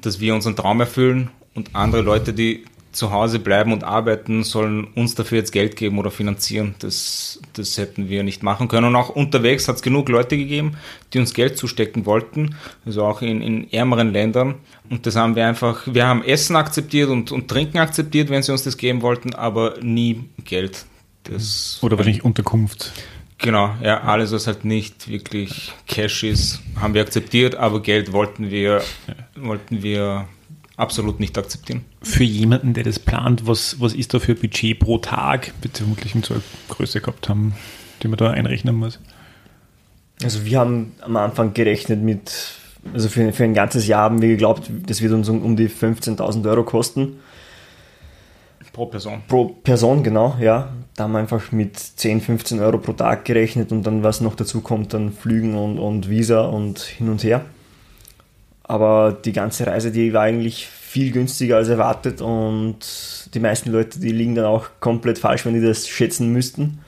dass wir unseren Traum erfüllen und andere Leute, die zu Hause bleiben und arbeiten, sollen uns dafür jetzt Geld geben oder finanzieren. Das, das hätten wir nicht machen können. Und auch unterwegs hat es genug Leute gegeben, die uns Geld zustecken wollten, also auch in, in ärmeren Ländern. Und das haben wir einfach, wir haben Essen akzeptiert und, und Trinken akzeptiert, wenn sie uns das geben wollten, aber nie Geld. Das oder wahrscheinlich Unterkunft. Genau, ja, alles, was halt nicht wirklich Cash ist, haben wir akzeptiert, aber Geld wollten wir, wollten wir absolut nicht akzeptieren. Für jemanden, der das plant, was, was ist da für Budget pro Tag, bitte vermutlich so eine Größe gehabt haben, die man da einrechnen muss? Also wir haben am Anfang gerechnet mit, also für, für ein ganzes Jahr haben wir geglaubt, das wird uns um, um die 15.000 Euro kosten. Pro Person. Pro Person, genau, ja. Da haben wir einfach mit 10, 15 Euro pro Tag gerechnet und dann, was noch dazu kommt, dann Flügen und, und Visa und hin und her. Aber die ganze Reise, die war eigentlich viel günstiger als erwartet und die meisten Leute, die liegen dann auch komplett falsch, wenn die das schätzen müssten.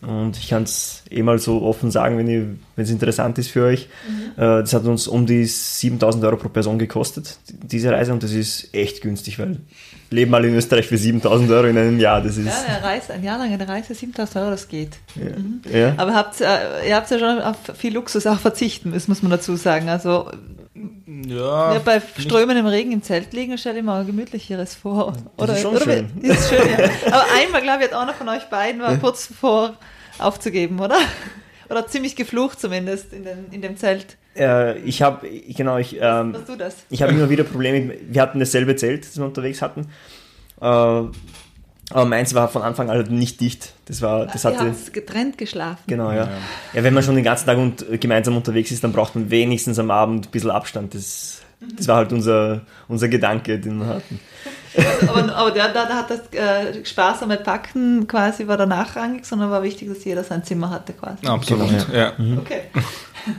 Und ich kann es eh mal so offen sagen, wenn es interessant ist für euch. Mhm. Äh, das hat uns um die 7000 Euro pro Person gekostet, diese Reise, und das ist echt günstig, weil leben mal in Österreich für 7000 Euro in einem Jahr. Das ist ja, eine Reise, ein Jahr lang eine Reise, 7000 Euro, das geht. Ja. Mhm. Ja. Aber habt, äh, ihr habt ja schon auf viel Luxus auch verzichten müssen, muss man dazu sagen. Also ja, ja, bei strömendem Regen im Zelt liegen, stell dir mal ein gemütlicheres vor. Oder, das ist schon oder, schön. Ist schön ja. Aber einmal, glaube ich, hat einer von euch beiden war kurz vor aufzugeben, oder? Oder ziemlich geflucht zumindest in, den, in dem Zelt. Äh, ich habe, genau, ich, ähm, Was du das? ich habe immer wieder Probleme. Wir hatten dasselbe Zelt, das wir unterwegs hatten. Äh, aber meins war von Anfang an halt nicht dicht. Das war, das hatte. Ihr getrennt geschlafen. Genau, ja. ja. wenn man schon den ganzen Tag und, gemeinsam unterwegs ist, dann braucht man wenigstens am Abend ein bisschen Abstand. Das, das war halt unser, unser Gedanke, den wir hatten. Also, aber, aber der, da, da hat das äh, sparsame Packen quasi war da nachrangig, sondern war wichtig, dass jeder sein Zimmer hatte quasi. Absolut, genau, ja. Mhm. Okay.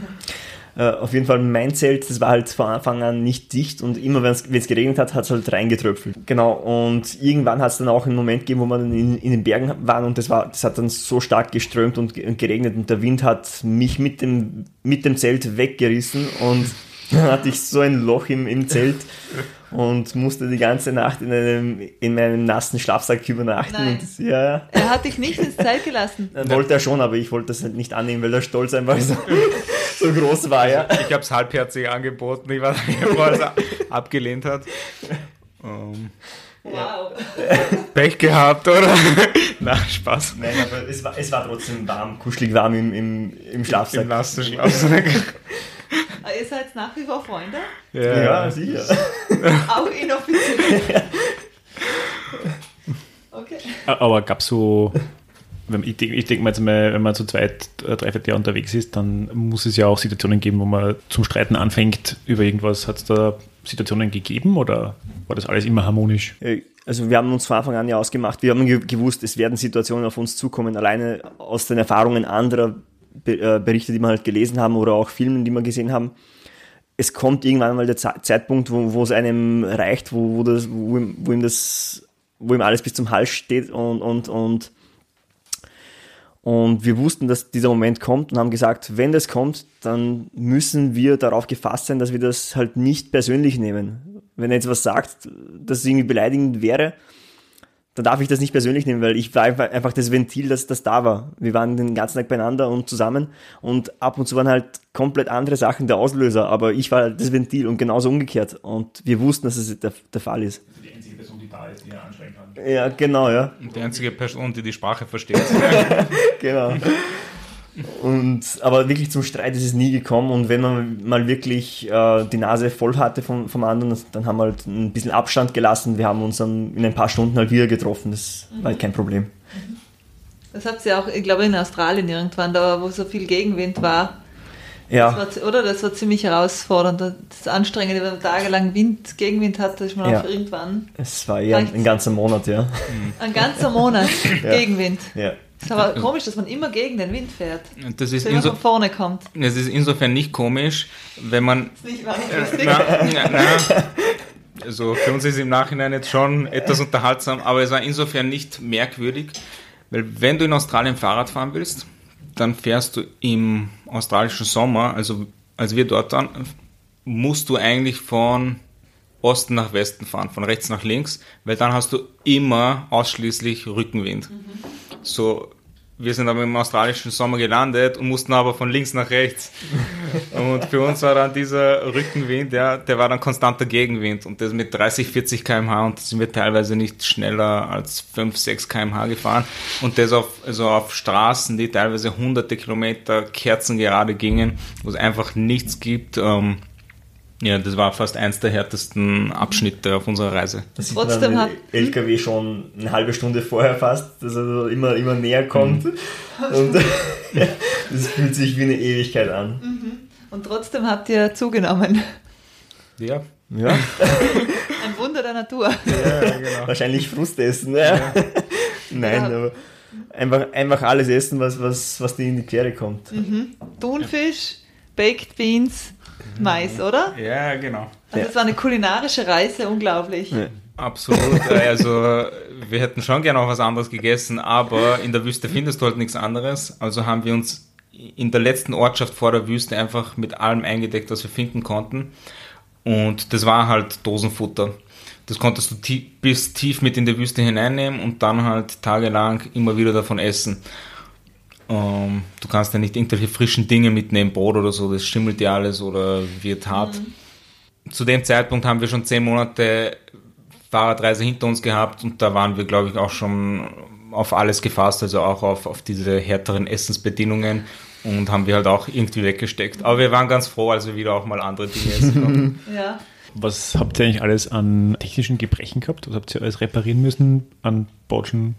Äh, auf jeden Fall mein Zelt, das war halt von Anfang an nicht dicht und immer wenn es geregnet hat, hat es halt reingetröpfelt. Genau, und irgendwann hat es dann auch einen Moment gegeben, wo man in, in, den Bergen waren und das, war, das hat dann so stark geströmt und, geregnet und der Wind hat mich mit dem, mit dem Zelt weggerissen und dann hatte ich so ein Loch im, im Zelt und musste die ganze Nacht in, einem, in meinem nassen Schlafsack übernachten. Nein. Und, ja. Er hat dich nicht ins Zelt gelassen. Dann wollte er schon, aber ich wollte das halt nicht annehmen, weil der Stolz einfach so, so groß war. Ja. Ich habe es halbherzig angeboten, ich weiß nicht, bevor er es abgelehnt hat. Um, ähm, wow. Pech gehabt, oder? Na, Spaß. Nein, aber es war, es war trotzdem warm, kuschelig warm im, im, im Schlafsack. Im nassen Schlafsack. Ihr seid nach wie vor Freunde? Ja, ja sicher. Auch inoffiziell. Okay. Aber gab es so, ich denke denk mal jetzt mal, wenn man zu zweit, äh, dreiviertel Jahr unterwegs ist, dann muss es ja auch Situationen geben, wo man zum Streiten anfängt über irgendwas. Hat es da Situationen gegeben oder war das alles immer harmonisch? Äh, also wir haben uns von Anfang an ja ausgemacht, wir haben gewusst, es werden Situationen auf uns zukommen, alleine aus den Erfahrungen anderer äh, Berichte, die wir halt gelesen haben oder auch Filmen, die wir gesehen haben, es kommt irgendwann mal der Zeitpunkt, wo, wo es einem reicht, wo, wo, das, wo, ihm, wo ihm das, wo ihm alles bis zum Hals steht und, und, und, und wir wussten, dass dieser Moment kommt und haben gesagt, wenn das kommt, dann müssen wir darauf gefasst sein, dass wir das halt nicht persönlich nehmen. Wenn er jetzt was sagt, das irgendwie beleidigend wäre, dann darf ich das nicht persönlich nehmen, weil ich war einfach das Ventil, das, das da war. Wir waren den ganzen Tag beieinander und zusammen und ab und zu waren halt komplett andere Sachen der Auslöser, aber ich war das Ventil und genauso umgekehrt und wir wussten, dass es der, der Fall ist. Die einzige Person, die da ist, die er kann. Ja, genau, ja. Und die einzige Person, die die Sprache versteht. genau. Und, aber wirklich zum Streit ist es nie gekommen und wenn man mal wirklich äh, die Nase voll hatte vom, vom anderen, dann haben wir halt ein bisschen Abstand gelassen. Wir haben uns dann in ein paar Stunden halt wieder getroffen. Das mhm. war halt kein Problem. Das hat sie auch, ich glaube, in Australien irgendwann, da wo so viel Gegenwind war. Ja. Das war, oder? Das war ziemlich herausfordernd. Das Anstrengende, wenn man tagelang Wind, Gegenwind hatte, ist man Ja. auch irgendwann Es war eher ein, ganzer Monat, ja. ein ganzer Monat Gegenwind. ja. ist aber komisch, dass man immer gegen den Wind fährt. Und Das ist, Wenn man von vorne kommt. das ist insofern nicht komisch, wenn man Ist nicht wahnsinnig lustig. Na, na, na. Also für uns ist es im Nachhinein jetzt schon etwas unterhaltsam, aber es war insofern nicht merkwürdig, weil wenn du in Australien Fahrrad fahren willst, dann fährst du im australischen Sommer, also als wir dort waren, musst du eigentlich von Osten nach Westen fahren, von rechts nach links, weil dann hast du immer ausschließlich Rückenwind. So, wir sind aber im australischen Sommer gelandet und mussten aber von links nach rechts. Und für uns war dann dieser Rückenwind, ja, der war dann konstanter Gegenwind und das mit 30, 40 km/h und sind wir teilweise nicht schneller als 5, 6 km/h gefahren und das auf, also auf Straßen, die teilweise hunderte Kilometer Kerzen gerade gingen, wo es einfach nichts gibt. Ähm, ja, das war fast eins der härtesten Abschnitte auf unserer Reise. Da sieht Trotzdem man hat- LKW schon eine halbe Stunde vorher fast, dass er immer, immer näher kommt. Mhm. Und das fühlt sich wie eine Ewigkeit an. Und trotzdem habt ihr zugenommen. Ja, Ja, Ein Wunder der Natur. wahrscheinlich Frustessen. Ja. Nein, Ja. aber einfach, einfach alles essen, was, was, was dir in die Quere kommt. Mhm. Thunfisch, Baked Beans, Mais, oder? ja, genau. Also es war eine kulinarische Reise, unglaublich. Ja. Absolut. Also wir hätten schon gerne auch was anderes gegessen, aber in der Wüste findest du halt nichts anderes. Also haben wir uns in der letzten Ortschaft vor der Wüste einfach mit allem eingedeckt, was wir finden konnten. Und das war halt Dosenfutter. Das konntest du tie bis tief mit in die Wüste hineinnehmen und dann halt tagelang immer wieder davon essen. Ähm, du kannst ja nicht irgendwelche frischen Dinge mitnehmen, Brot oder so, das schimmelt ja alles oder wird hart. Zu dem Zeitpunkt haben wir schon zehn Monate Fahrradreise hinter uns gehabt und da waren wir, glaube ich, auch schon auf alles gefasst, also auch auf, auf diese härteren Essensbedingungen und haben wir halt auch irgendwie weggesteckt. Aber wir waren ganz froh, als wir wieder auch mal andere Dinge essen konnten. Ja. Was habt ihr eigentlich alles an technischen Gebrechen gehabt? Was habt ihr alles reparieren müssen an Bautschen,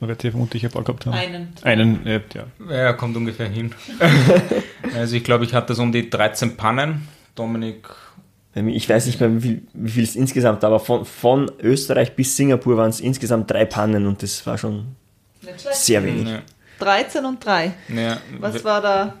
was ihr vermutlich gehabt haben? Einen. Einen, äh, ja. Ja, kommt ungefähr hin. also ich glaube, ich hatte so um die 13 Pannen. Dominik, Ich weiß nicht mehr, wie viel, wie viel es insgesamt, aber von, von Österreich bis Singapur waren es insgesamt drei Pannen und das war schon sehr wenig. ne, 13 und 3. ne, Was war da?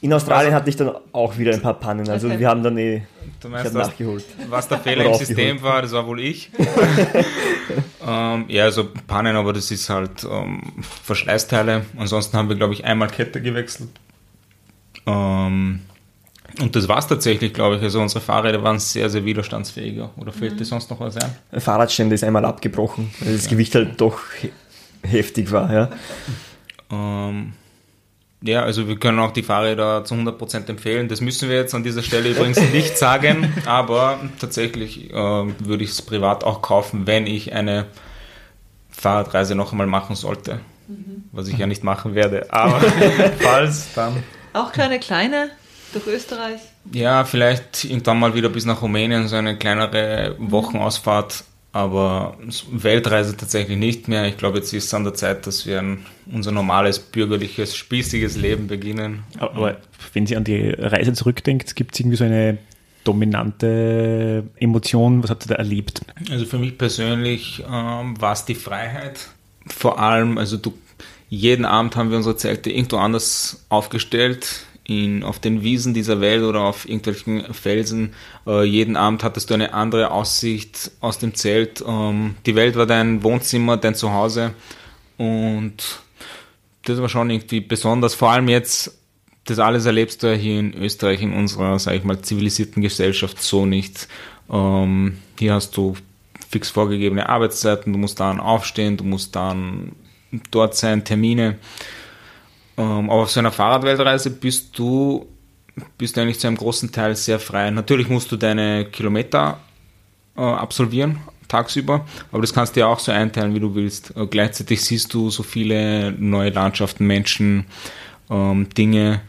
In Australien hatte ich dann auch wieder ein paar Pannen, also Okay. wir haben dann eh, du ich meinst, habe was, nachgeholt. was der Fehler im. System war, das war wohl ich. ähm, ja, also Pannen, aber das ist halt ähm, Verschleißteile. Ansonsten haben wir, glaube ich, einmal Kette gewechselt. Ähm, und das war es tatsächlich, glaube ich. Also unsere Fahrräder waren sehr, sehr widerstandsfähiger. Oder fällt dir sonst noch was ein? Ein Fahrradständer ist einmal abgebrochen, weil das Gewicht halt doch he heftig war. Ja. Ähm, ja, also wir können auch die Fahrräder zu 100% empfehlen. Das müssen wir jetzt an dieser Stelle übrigens nicht sagen, aber tatsächlich ähm, würde ich es privat auch kaufen, wenn ich eine Fahrradreise noch einmal machen sollte. Was ich ja nicht machen werde. Aber falls, dann. Auch keine kleine durch Österreich? Ja, vielleicht irgendwann mal wieder bis nach Rumänien, so eine kleinere Wochenausfahrt. Aber Weltreise tatsächlich nicht mehr. Ich glaube, jetzt ist es an der Zeit, dass wir ein, unser normales, bürgerliches, spießiges Leben beginnen. Aber wenn Sie an die Reise zurückdenkt, gibt es irgendwie so eine dominante Emotion? Was habt ihr da erlebt? Also für mich persönlich ähm, war es die Freiheit. Vor allem, also du, jeden Abend haben wir unsere Zelte irgendwo anders aufgestellt, in, auf den Wiesen dieser Welt oder auf irgendwelchen Felsen. Äh, jeden Abend hattest du eine andere Aussicht aus dem Zelt. Ähm, die Welt war dein Wohnzimmer, dein Zuhause. Und das war schon irgendwie besonders. Vor allem jetzt, das alles erlebst du ja hier in Österreich, in unserer, sag ich mal, zivilisierten Gesellschaft so nicht. Ähm, hier hast du fix vorgegebene Arbeitszeiten, du musst dann aufstehen, du musst dann dort sein, Termine. Ähm, aber auf so einer Fahrradweltreise bist du, bist du eigentlich zu einem großen Teil sehr frei. Natürlich musst du deine Kilometer äh, absolvieren, tagsüber, aber das kannst du ja auch so einteilen, wie du willst. Äh, gleichzeitig siehst du so viele neue Landschaften, Menschen, ähm, Dinge.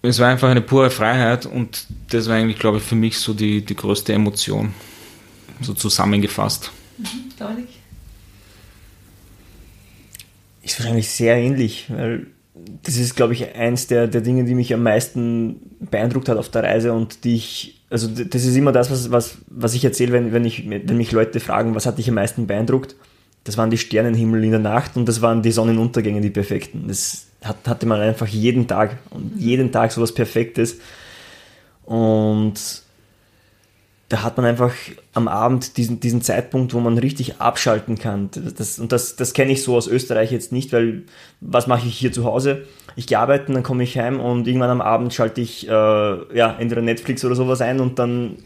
Es war einfach eine pure Freiheit und das war eigentlich, glaube ich, für mich so die, die größte Emotion, so zusammengefasst. Dominik? Ist wahrscheinlich sehr ähnlich, weil das ist, glaube ich, eins der, der Dinge, die mich am meisten beeindruckt hat auf der Reise und die ich, also das ist immer das, was, was, was ich erzähle, wenn, wenn, ich, wenn mich Leute fragen, was hat dich am meisten beeindruckt? Das waren die Sternenhimmel in der Nacht und das waren die Sonnenuntergänge, die perfekten. Das hat, hatte man einfach jeden Tag und jeden Tag sowas Perfektes. Und da hat man einfach am Abend diesen, diesen Zeitpunkt, wo man richtig abschalten kann. Das, und das, das kenne ich so aus Österreich jetzt nicht, weil was mache ich hier zu Hause? Ich gehe arbeiten, dann komme ich heim und irgendwann am Abend schalte ich äh, ja, entweder Netflix oder sowas ein und dann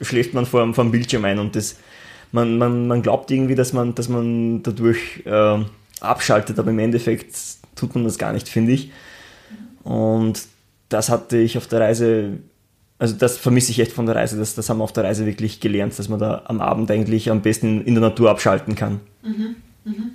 schläft man vor, vor dem Bildschirm ein und das, man, man, man glaubt irgendwie, dass man, dass man dadurch äh, abschaltet, aber im Endeffekt tut man das gar nicht, finde ich. Und das hatte ich auf der Reise also das vermisse ich echt von der Reise. Das, das haben wir auf der Reise wirklich gelernt, dass man da am Abend eigentlich am besten in der Natur abschalten kann. Mhm, mhm.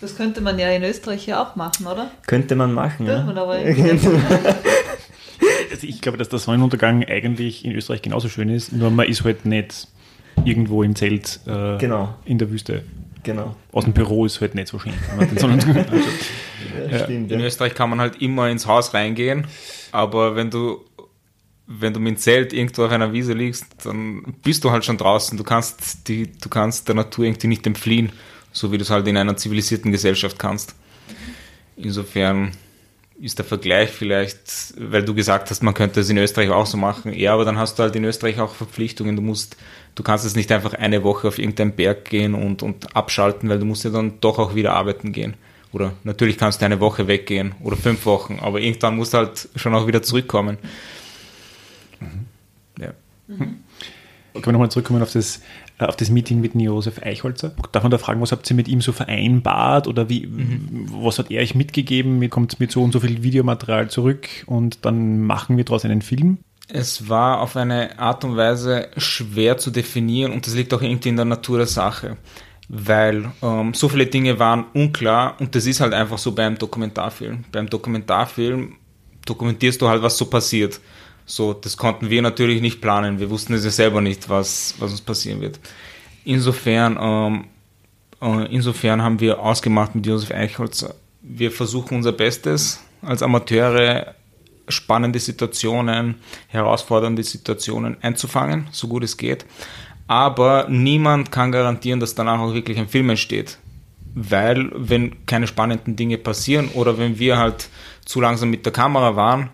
Das könnte man ja in Österreich ja auch machen, oder? Könnte man machen, ja. Man aber also ich glaube, dass der Sonnenuntergang eigentlich in Österreich genauso schön ist, nur man ist halt nicht irgendwo im Zelt äh, genau. in der Wüste. Genau. Aus dem Büro ist halt nicht so schön. also, ja, stimmt, in ja. Österreich kann man halt immer ins Haus reingehen, aber wenn du wenn du mit dem Zelt irgendwo auf einer Wiese liegst, dann bist du halt schon draußen. Du kannst, die, du kannst der Natur irgendwie nicht entfliehen, so wie du es halt in einer zivilisierten Gesellschaft kannst. Insofern ist der Vergleich vielleicht, weil du gesagt hast, man könnte es in Österreich auch so machen. Ja, aber dann hast du halt in Österreich auch Verpflichtungen. Du musst, du kannst es nicht einfach eine Woche auf irgendeinen Berg gehen und, und abschalten, weil du musst ja dann doch auch wieder arbeiten gehen. Oder natürlich kannst du eine Woche weggehen oder fünf Wochen, aber irgendwann musst du halt schon auch wieder zurückkommen. Ja. Mhm. Können wir nochmal zurückkommen auf das, äh, auf das Meeting mit Josef Eichholzer? Darf man da fragen, was habt ihr mit ihm so vereinbart oder wie, mhm. was hat er euch mitgegeben? Kommt mit so und so viel Videomaterial zurück und dann machen wir daraus einen Film? Es war auf eine Art und Weise schwer zu definieren und das liegt auch irgendwie in der Natur der Sache, weil ähm, so viele Dinge waren unklar und das ist halt einfach so beim Dokumentarfilm. Beim Dokumentarfilm dokumentierst du halt, was so passiert. So, das konnten wir natürlich nicht planen. Wir wussten es ja selber nicht, was, was uns passieren wird. Insofern, ähm, äh, insofern haben wir ausgemacht mit Josef Eichholz, wir versuchen unser Bestes als Amateure spannende Situationen, herausfordernde Situationen einzufangen, so gut es geht. Aber niemand kann garantieren, dass danach auch wirklich ein Film entsteht. Weil, wenn keine spannenden Dinge passieren oder wenn wir halt zu langsam mit der Kamera waren,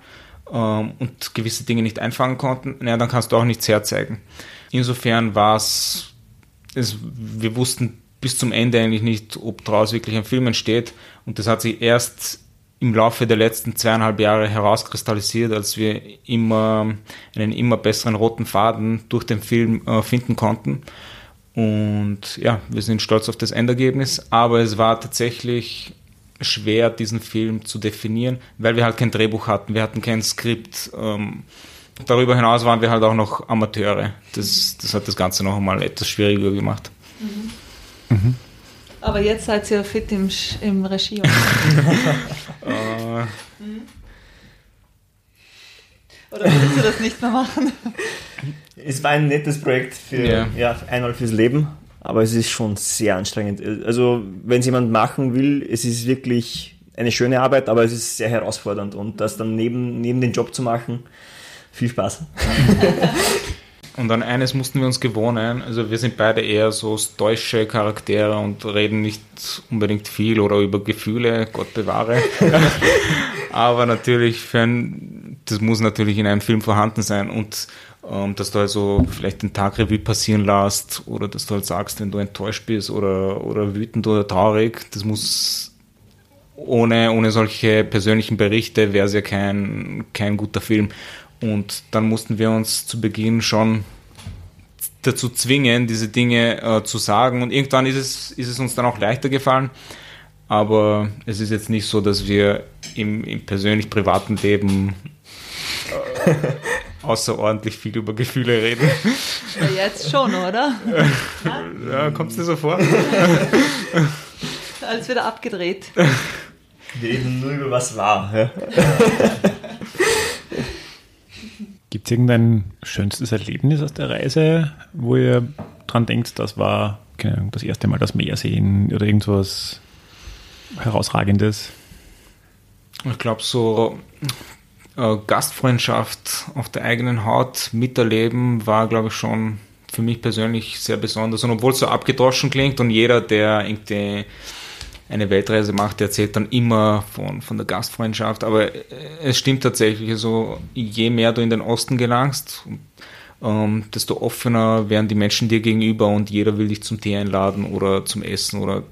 ähm, und gewisse Dinge nicht einfangen konnten, naja, dann kannst du auch nichts herzeigen. Insofern war es, wir wussten bis zum Ende eigentlich nicht, ob daraus wirklich ein Film entsteht und das hat sich erst im Laufe der letzten zweieinhalb Jahre herauskristallisiert, als wir immer einen immer besseren roten Faden durch den Film äh, finden konnten. Und ja, wir sind stolz auf das Endergebnis, aber es war tatsächlich schwer, diesen Film zu definieren, weil wir halt kein Drehbuch hatten, wir hatten kein Skript. Ähm, darüber hinaus waren wir halt auch noch Amateure. Das, das hat das Ganze noch einmal etwas schwieriger gemacht. Mhm. Mhm. Aber jetzt seid ihr fit im, im Regie. mhm. Oder willst du das nicht mehr machen? Es war ein nettes Projekt für yeah. ja, einmal fürs Leben aber es ist schon sehr anstrengend. Also wenn es jemand machen will, es ist wirklich eine schöne Arbeit, aber es ist sehr herausfordernd und das dann neben, neben den Job zu machen, viel Spaß. Und an eines mussten wir uns gewohnen. Also wir sind beide eher so stoische Charaktere und reden nicht unbedingt viel oder über Gefühle, Gott bewahre. Aber natürlich, für ein, das muss natürlich in einem Film vorhanden sein. Und ähm, dass du also vielleicht den Tag Revue passieren lässt oder dass du halt sagst, wenn du enttäuscht bist oder, oder wütend oder traurig, das muss ohne, ohne solche persönlichen Berichte wäre es ja kein, kein guter Film. Und dann mussten wir uns zu Beginn schon dazu zwingen, diese Dinge äh, zu sagen. Und irgendwann ist es, ist es uns dann auch leichter gefallen. Aber es ist jetzt nicht so, dass wir im, im persönlich privaten Leben äh, außerordentlich viel über Gefühle reden. Ja, jetzt schon, oder? ja, kommt es dir so vor? Alles wieder abgedreht. Wir reden nur über was war. Ja? Gibt es irgendein schönstes Erlebnis aus der Reise, wo ihr dran denkt, das war Ahnung, das erste Mal das Meer sehen oder irgendwas herausragendes? Ich glaube, so Gastfreundschaft auf der eigenen Haut miterleben war, glaube ich, schon für mich persönlich sehr besonders. Und obwohl es so abgedroschen klingt und jeder, der irgendwie eine Weltreise macht, der erzählt dann immer von, von der Gastfreundschaft. Aber äh, es stimmt tatsächlich, also je mehr du in den Osten gelangst, ähm, desto offener werden die Menschen dir gegenüber und jeder will dich zum Tee einladen oder zum Essen oder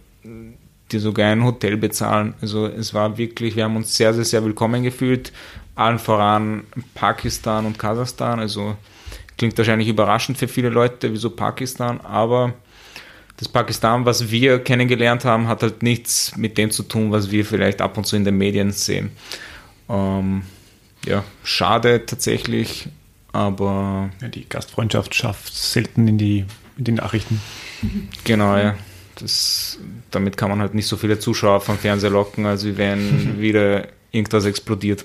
dir sogar ein Hotel bezahlen. Also es war wirklich, wir haben uns sehr, sehr, sehr willkommen gefühlt. Allen voran Pakistan und Kasachstan. Also klingt wahrscheinlich überraschend für viele Leute, wieso Pakistan, aber das Pakistan, was wir kennengelernt haben, hat halt nichts mit dem zu tun, was wir vielleicht ab und zu in den Medien sehen. Ähm, ja, schade tatsächlich, aber. Ja, die Gastfreundschaft schafft selten in die, in die Nachrichten. Genau, ja. Das, damit kann man halt nicht so viele Zuschauer vom Fernseher locken, als wenn wieder irgendwas explodiert.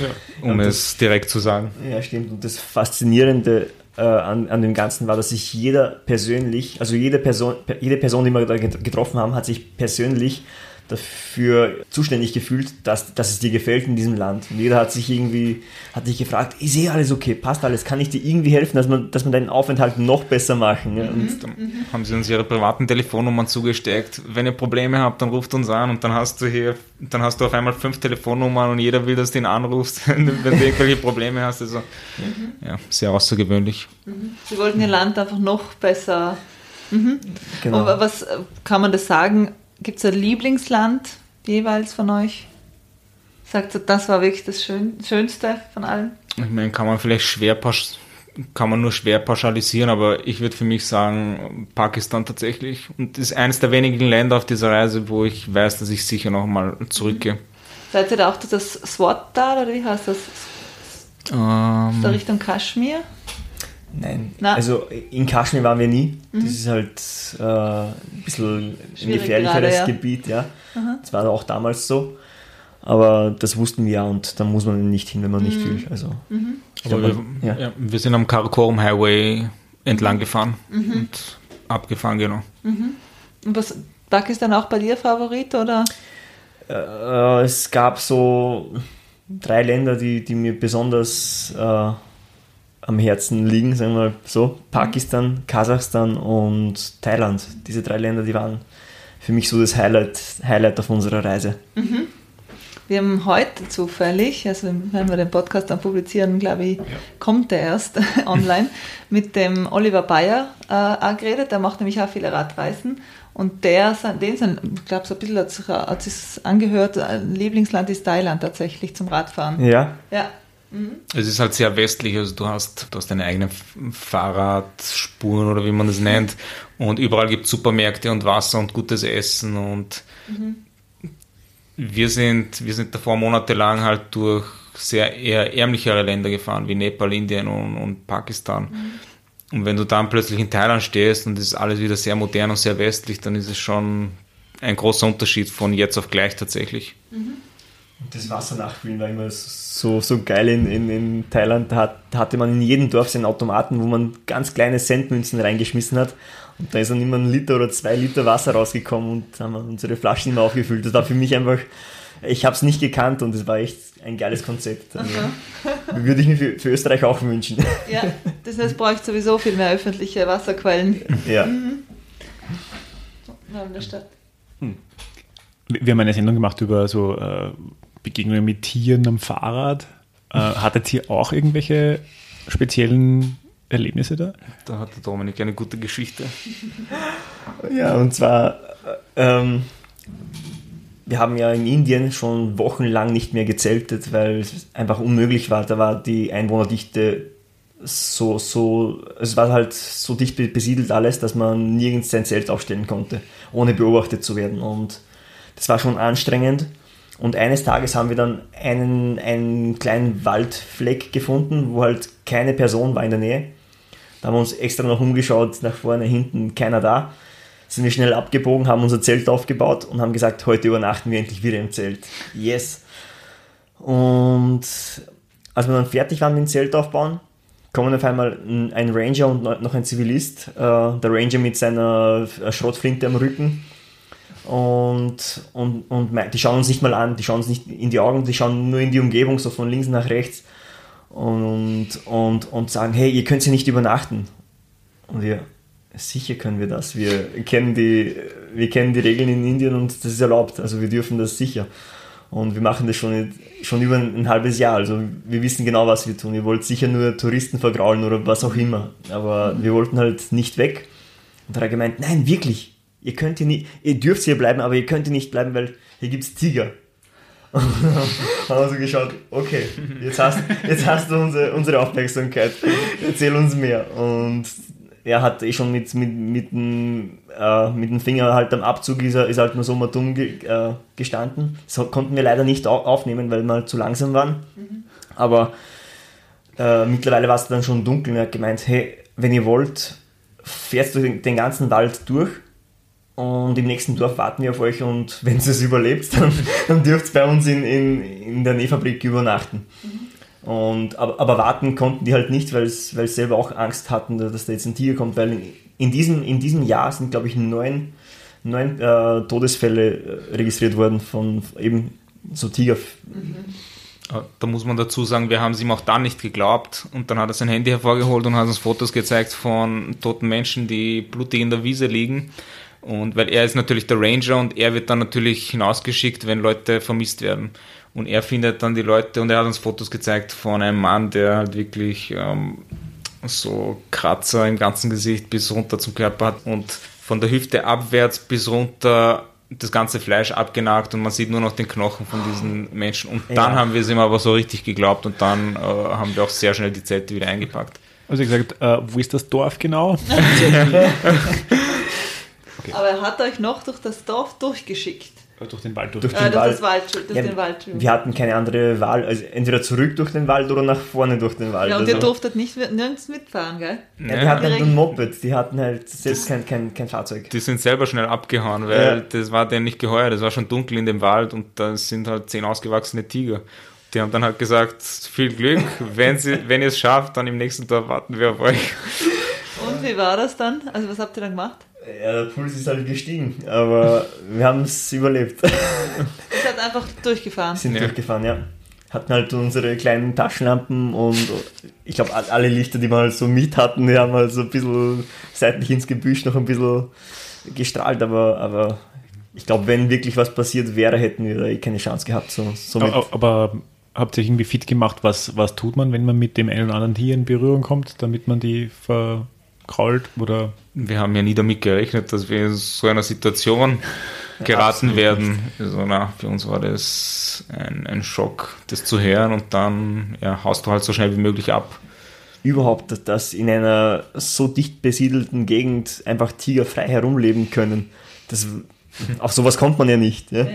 Ja. Um das, es direkt zu sagen. Ja, stimmt. Und das Faszinierende äh, an, an dem Ganzen war, dass sich jeder persönlich, also jede Person, jede Person, die wir da getroffen haben, hat sich persönlich dafür zuständig gefühlt, dass, dass es dir gefällt in diesem Land. Und jeder hat sich irgendwie, hat dich gefragt, ist eh alles okay, passt alles, kann ich dir irgendwie helfen, dass man, dass man deinen Aufenthalt noch besser machen? Ja? Und mhm. dann haben sie uns ihre privaten Telefonnummern zugesteckt. Wenn ihr Probleme habt, dann ruft uns an und dann hast du hier, dann hast du auf einmal fünf Telefonnummern und jeder will, dass du ihn anrufst, wenn du irgendwelche Probleme hast. Also, mhm. ja, sehr außergewöhnlich. Mhm. Sie wollten ihr Land einfach noch besser. Mhm. Genau. Und was kann man das sagen? Gibt es ein Lieblingsland jeweils von euch? Sagt das war wirklich das Schön Schönste von allen? Ich meine, kann man vielleicht schwer kann man nur schwer pauschalisieren, aber ich würde für mich sagen, Pakistan tatsächlich. Und ist eines der wenigen Länder auf dieser Reise, wo ich weiß, dass ich sicher nochmal zurückgehe. Mhm. Seid ihr da auch das Swat-Tal oder wie heißt das? Ähm, da Richtung Kaschmir? Nein, Na. also in Kaschmir waren wir nie. Mhm. Das ist halt äh, ein bisschen ein gefährlicheres gerade, ja. Gebiet, ja. Mhm. Das war auch damals so. Aber das wussten wir ja und da muss man nicht hin, wenn man nicht mhm. will. Also, mhm. Aber wir, ja. Ja, wir sind am Karakorum Highway entlang mhm. gefahren mhm. und abgefahren, genau. Und was, Pakistan auch bei dir Favorit oder? Äh, es gab so drei Länder, die, die mir besonders äh, am Herzen liegen, sagen wir mal so. Pakistan, Kasachstan und Thailand. Diese drei Länder, die waren für mich so das Highlight, Highlight auf unserer Reise. Mhm. Wir haben heute zufällig, also wenn wir den Podcast dann publizieren, glaube ich, ja. kommt der erst online, mit dem Oliver Bayer äh, geredet. Der macht nämlich auch viele Radreisen. Und der, den sind, ich glaube, so ein bisschen hat es angehört, äh, Lieblingsland ist Thailand tatsächlich zum Radfahren. Ja. Ja, Mhm. Es ist halt sehr westlich, also du hast, du hast deine eigenen Fahrradspuren oder wie man das nennt und überall gibt es Supermärkte und Wasser und gutes Essen und mhm. wir sind, wir sind davor monatelang halt durch sehr eher ärmlichere Länder gefahren, wie Nepal, Indien und, und Pakistan. Mhm. Und wenn du dann plötzlich in Thailand stehst und es ist alles wieder sehr modern und sehr westlich, dann ist es schon ein großer Unterschied von jetzt auf gleich tatsächlich. Mhm. Und das Wasser nachfüllen war immer so, so geil in, in, in Thailand. Da, hat, hatte man in jedem Dorf seinen Automaten, wo man ganz kleine Centmünzen reingeschmissen hat. Und da ist dann immer ein Liter oder zwei Liter Wasser rausgekommen und haben unsere Flaschen immer aufgefüllt. Das war für mich einfach, ich habe es nicht gekannt und es war echt ein geiles Konzept. Also, würde ich mir für, für, Österreich auch wünschen. Ja, das heißt, es braucht sowieso viel mehr öffentliche Wasserquellen. Ja. Mhm. in der Stadt. Hm. Wir haben eine Sendung gemacht über so äh, Begegnungen mit Tieren am Fahrrad. Äh, hattet ihr auch irgendwelche speziellen Erlebnisse da? Da hat der Dominik eine gute Geschichte. Ja, und zwar, ähm, wir haben ja in Indien schon wochenlang nicht mehr gezeltet, weil es einfach unmöglich war. Da war die Einwohnerdichte so, so, es war halt so dicht besiedelt alles, dass man nirgends sein Zelt aufstellen konnte, ohne beobachtet zu werden. Und das war schon anstrengend. Und eines Tages haben wir dann einen, einen kleinen Waldfleck gefunden, wo halt keine Person war in der Nähe. Da haben wir uns extra noch umgeschaut, nach vorne, hinten, keiner da. Sind wir schnell abgebogen, haben unser Zelt aufgebaut und haben gesagt, heute übernachten wir endlich wieder im Zelt. Yes. Und als wir dann fertig waren mit dem Zelt aufbauen, kommen auf einmal ein Ranger und noch ein Zivilist. Äh, der Ranger mit seiner Schrotflinte am Rücken und, und, und die schauen uns nicht mal an, die schauen uns nicht in die Augen, die schauen nur in die Umgebung, so von links nach rechts und, und, und sagen, hey, ihr könnt hier nicht übernachten. Und wir, sicher können wir das. Wir kennen, die, wir kennen die Regeln in Indien und das ist erlaubt. Also wir dürfen das sicher. Und wir machen das schon, schon über ein, halbes Jahr. Also wir wissen genau, was wir tun. Ihr wollt sicher nur Touristen vergraulen oder was auch immer. Aber wir wollten halt nicht weg. Und da hat er gemeint, nein, wirklich. Ihr könnt hier nicht, ihr dürft hier bleiben, aber ihr könnt hier nicht bleiben, weil hier gibt es Tiger. Und haben wir so geschaut, okay, jetzt hast, jetzt hast du unsere, unsere Aufmerksamkeit, erzähl uns mehr. Und er hat eh schon mit, mit, mit, dem, äh, mit dem Finger halt am Abzug ist er, ist halt nur so mal dumm ge, äh, gestanden. Das konnten wir leider nicht aufnehmen, weil wir halt zu langsam waren. Mhm. Aber äh, mittlerweile war es dann schon dunkel und er hat gemeint, hey, wenn ihr wollt, fährst du den, den ganzen Wald durch und im nächsten Dorf warten wir auf euch und wenn ihr es überlebt, dann, dann dürft ihr bei uns in, in, in der Nähfabrik übernachten. Mhm. Und, aber, aber, warten konnten die halt nicht, weil sie selber auch Angst hatten, dass da jetzt ein Tiger kommt, weil in diesem, in diesem Jahr sind, glaube ich, neun, neun äh, Todesfälle äh, registriert worden von eben so Tiger. Mhm. Da muss man dazu sagen, wir haben es ihm auch dann nicht geglaubt und dann hat er sein Handy hervorgeholt und hat uns Fotos gezeigt von toten Menschen, die blutig in der Wiese liegen und weil er ist natürlich der Ranger und er wird dann natürlich hinausgeschickt, wenn Leute vermisst werden. Und er findet dann die Leute und er hat uns Fotos gezeigt von einem Mann, der halt wirklich ähm, so Kratzer im ganzen Gesicht bis runter zum Körper hat und von der Hüfte abwärts bis runter das ganze Fleisch abgenagt und man sieht nur noch den Knochen von diesen Menschen. Und dann ja. haben wir es ihm aber so richtig geglaubt und dann äh, haben wir auch sehr schnell die Zelte wieder eingepackt. Also gesagt, äh, wo ist das Dorf genau? Okay. Aber er hat euch noch durch das Dorf durchgeschickt. Durch den Wald durch. Durch, äh, den, Wald. Wald, durch ja, den Wald. Wir hatten keine andere Wahl, also entweder zurück durch den Wald oder nach vorne durch den Wald. Ja, und also. ihr durftet nicht nirgends mitfahren, gell? Ja, die hatten halt ein Moped, die hatten halt selbst kein, kein, kein Fahrzeug. Die sind selber schnell abgehauen, weil ja. das war denen nicht geheuer, das war schon dunkel in dem Wald und da sind halt zehn ausgewachsene Tiger. Die haben dann halt gesagt, viel Glück, wenn, sie, wenn ihr es schafft, dann im nächsten Dorf warten wir auf euch. Und wie war das dann? Also was habt ihr dann gemacht? Ja, der Puls ist halt gestiegen, aber wir haben es überlebt. Ihr seid einfach durchgefahren. Sind ja. durchgefahren, ja. Hatten halt unsere kleinen Taschenlampen und ich glaube, alle Lichter, die wir halt so mit hatten, die haben halt so ein bisschen seitlich ins Gebüsch noch ein bisschen gestrahlt, aber, aber ich glaube, wenn wirklich was passiert wäre, hätten wir da eh keine Chance gehabt. So, so aber, aber habt ihr irgendwie fit gemacht, was, was tut man, wenn man mit dem einen oder anderen Tier in Berührung kommt, damit man die ver krault oder? Wir haben ja nie damit gerechnet, dass wir in so einer Situation geraten werden. Also, na, für uns war das ein, ein Schock, das zu hören und dann ja, haust du halt so schnell wie möglich ab. Überhaupt, dass in einer so dicht besiedelten Gegend einfach Tiger frei herumleben können. Das, auf sowas kommt man ja nicht. Ja?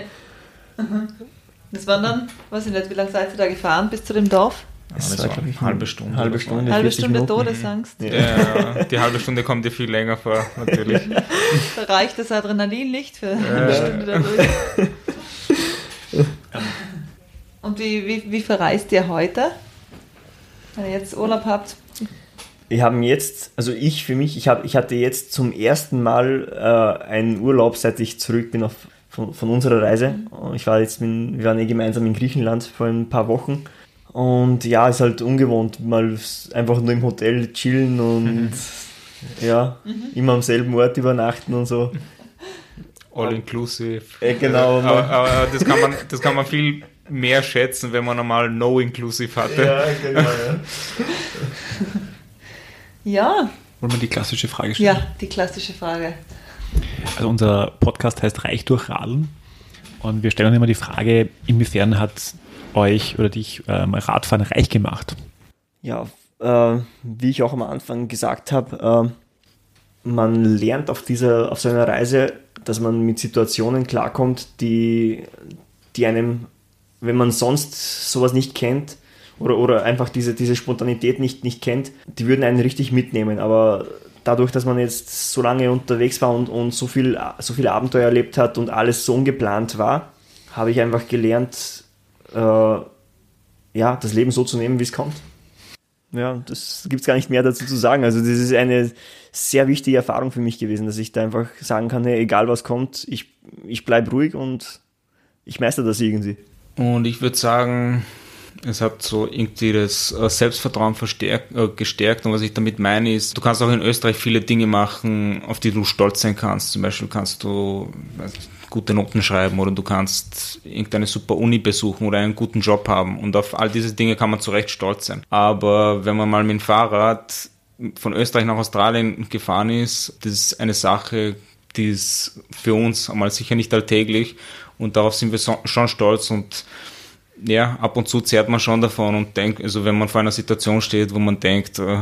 Das waren dann, weiß ich nicht, wie lange seid ihr da gefahren bis zu dem Dorf? Das, das war, glaube ich, halbe Stunde. Halbe Stunde, halbe Stunde Todesangst. Ja. ja. die halbe Stunde kommt dir viel länger vor, natürlich. da reicht das Adrenalin nicht für eine Stunde dadurch. Und wie, wie, wie verreist ihr heute? Wenn ihr jetzt Urlaub habt? Wir haben jetzt, also ich für mich, ich, hab, ich hatte jetzt zum ersten Mal äh, einen Urlaub, seit ich zurück bin auf, von, von unserer Reise. Ich war jetzt, mit, wir waren eh gemeinsam in Griechenland vor ein paar Wochen und ja, ist halt ungewohnt, mal einfach nur im Hotel chillen und ja, mhm. immer am selben Ort übernachten und so. All inclusive. Äh, genau. Aber, aber, das, kann man, das kann man viel mehr schätzen, wenn man einmal No Inclusive hatte. Ja, genau, ja. ja. Wollen wir die klassische Frage stellen? Ja, die klassische Frage. Also unser Podcast heißt Reich durch Radeln. Und wir stellen uns immer die Frage, inwiefern hat euch oder dich ähm, Radfahren reich gemacht? Ja, äh, wie ich auch am Anfang gesagt habe, äh, man lernt auf dieser, auf so Reise, dass man mit Situationen klarkommt, die, die einem, wenn man sonst sowas nicht kennt, oder, oder einfach diese, diese Spontanität nicht, nicht kennt, die würden einen richtig mitnehmen. Aber dadurch, dass man jetzt so lange unterwegs war und, und so, viel, so viel Abenteuer erlebt hat und alles so ungeplant war, habe ich einfach gelernt, äh, ja, das Leben so zu nehmen, wie es kommt. ja, das gibt es gar nicht mehr dazu zu sagen. Also das ist eine sehr wichtige Erfahrung für mich gewesen, dass ich da einfach sagen kann, hey, egal was kommt, ich, ich bleibe ruhig und ich meister das irgendwie. Und ich würde sagen, es hat so irgendwie das äh, Selbstvertrauen verstärkt, äh, gestärkt. Und was ich damit meine ist, du kannst auch in Österreich viele Dinge machen, auf die du stolz sein kannst. Zum Beispiel kannst du nicht, gute Noten schreiben oder du kannst irgendeine super Uni besuchen oder einen guten Job haben. Und auf all diese Dinge kann man zu Recht stolz sein. Aber wenn man mal mit dem Fahrrad von Österreich nach Australien gefahren ist, das ist eine Sache, die ist für uns einmal sicher nicht alltäglich und darauf sind wir so, schon stolz und ja, ab und zu zehrt man schon davon und denkt, also wenn man vor einer Situation steht, wo man denkt, äh,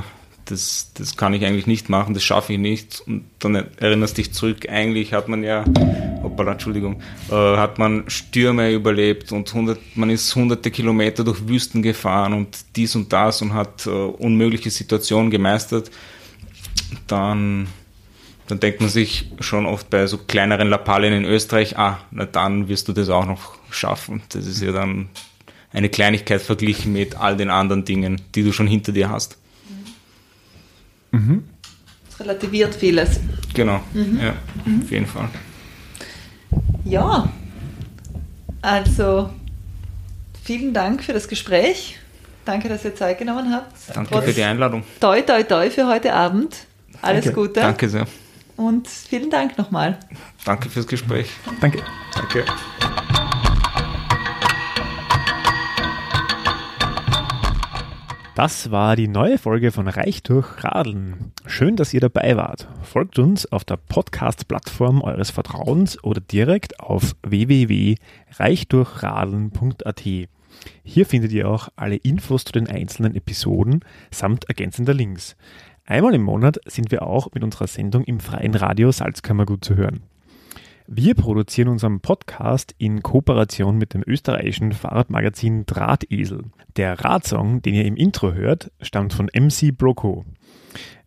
das, das kann ich eigentlich nicht machen, das schaffe ich nicht. Und dann erinnerst dich zurück, eigentlich hat man ja, hoppala, Entschuldigung, äh, hat man Stürme überlebt und hundert, man ist hunderte Kilometer durch Wüsten gefahren und dies und das und hat äh, unmögliche Situationen gemeistert. Dann, dann denkt man sich schon oft bei so kleineren Lappalien in Österreich, ah, na dann wirst du das auch noch schaffen. Das ist ja dann eine Kleinigkeit verglichen mit all den anderen Dingen, die du schon hinter dir hast. Mhm. Das relativiert vieles. Genau, mhm. ja, mhm. auf jeden Fall. Ja, also vielen Dank für das Gespräch. Danke, dass ihr Zeit genommen habt. Danke Trotz für die Einladung. Toi, toi, toi für heute Abend. Alles Danke. Gute. Danke sehr. Und vielen Dank nochmal. Danke fürs Gespräch. Danke. Danke. Das war die neue Folge von Reich durch Radeln. Schön, dass ihr dabei wart. Folgt uns auf der Podcast-Plattform eures Vertrauens oder direkt auf www.reichdurchradeln.at. Hier findet ihr auch alle Infos zu den einzelnen Episoden samt ergänzender Links. Einmal im Monat sind wir auch mit unserer Sendung im freien Radio Salzkammergut zu hören. Wir produzieren unseren Podcast in Kooperation mit dem österreichischen Fahrradmagazin Drahtesel. Der Radsong, den ihr im Intro hört, stammt von MC Broco.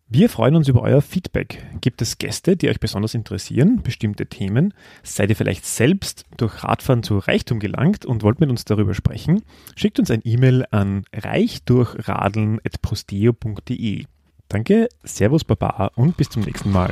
Wir freuen uns über euer Feedback. Gibt es Gäste, die euch besonders interessieren, bestimmte Themen? Seid ihr vielleicht selbst durch Radfahren zu Reichtum gelangt und wollt mit uns darüber sprechen? Schickt uns ein E-Mail an reichdurchradeln.posteo.de. Danke, Servus Baba und bis zum nächsten Mal.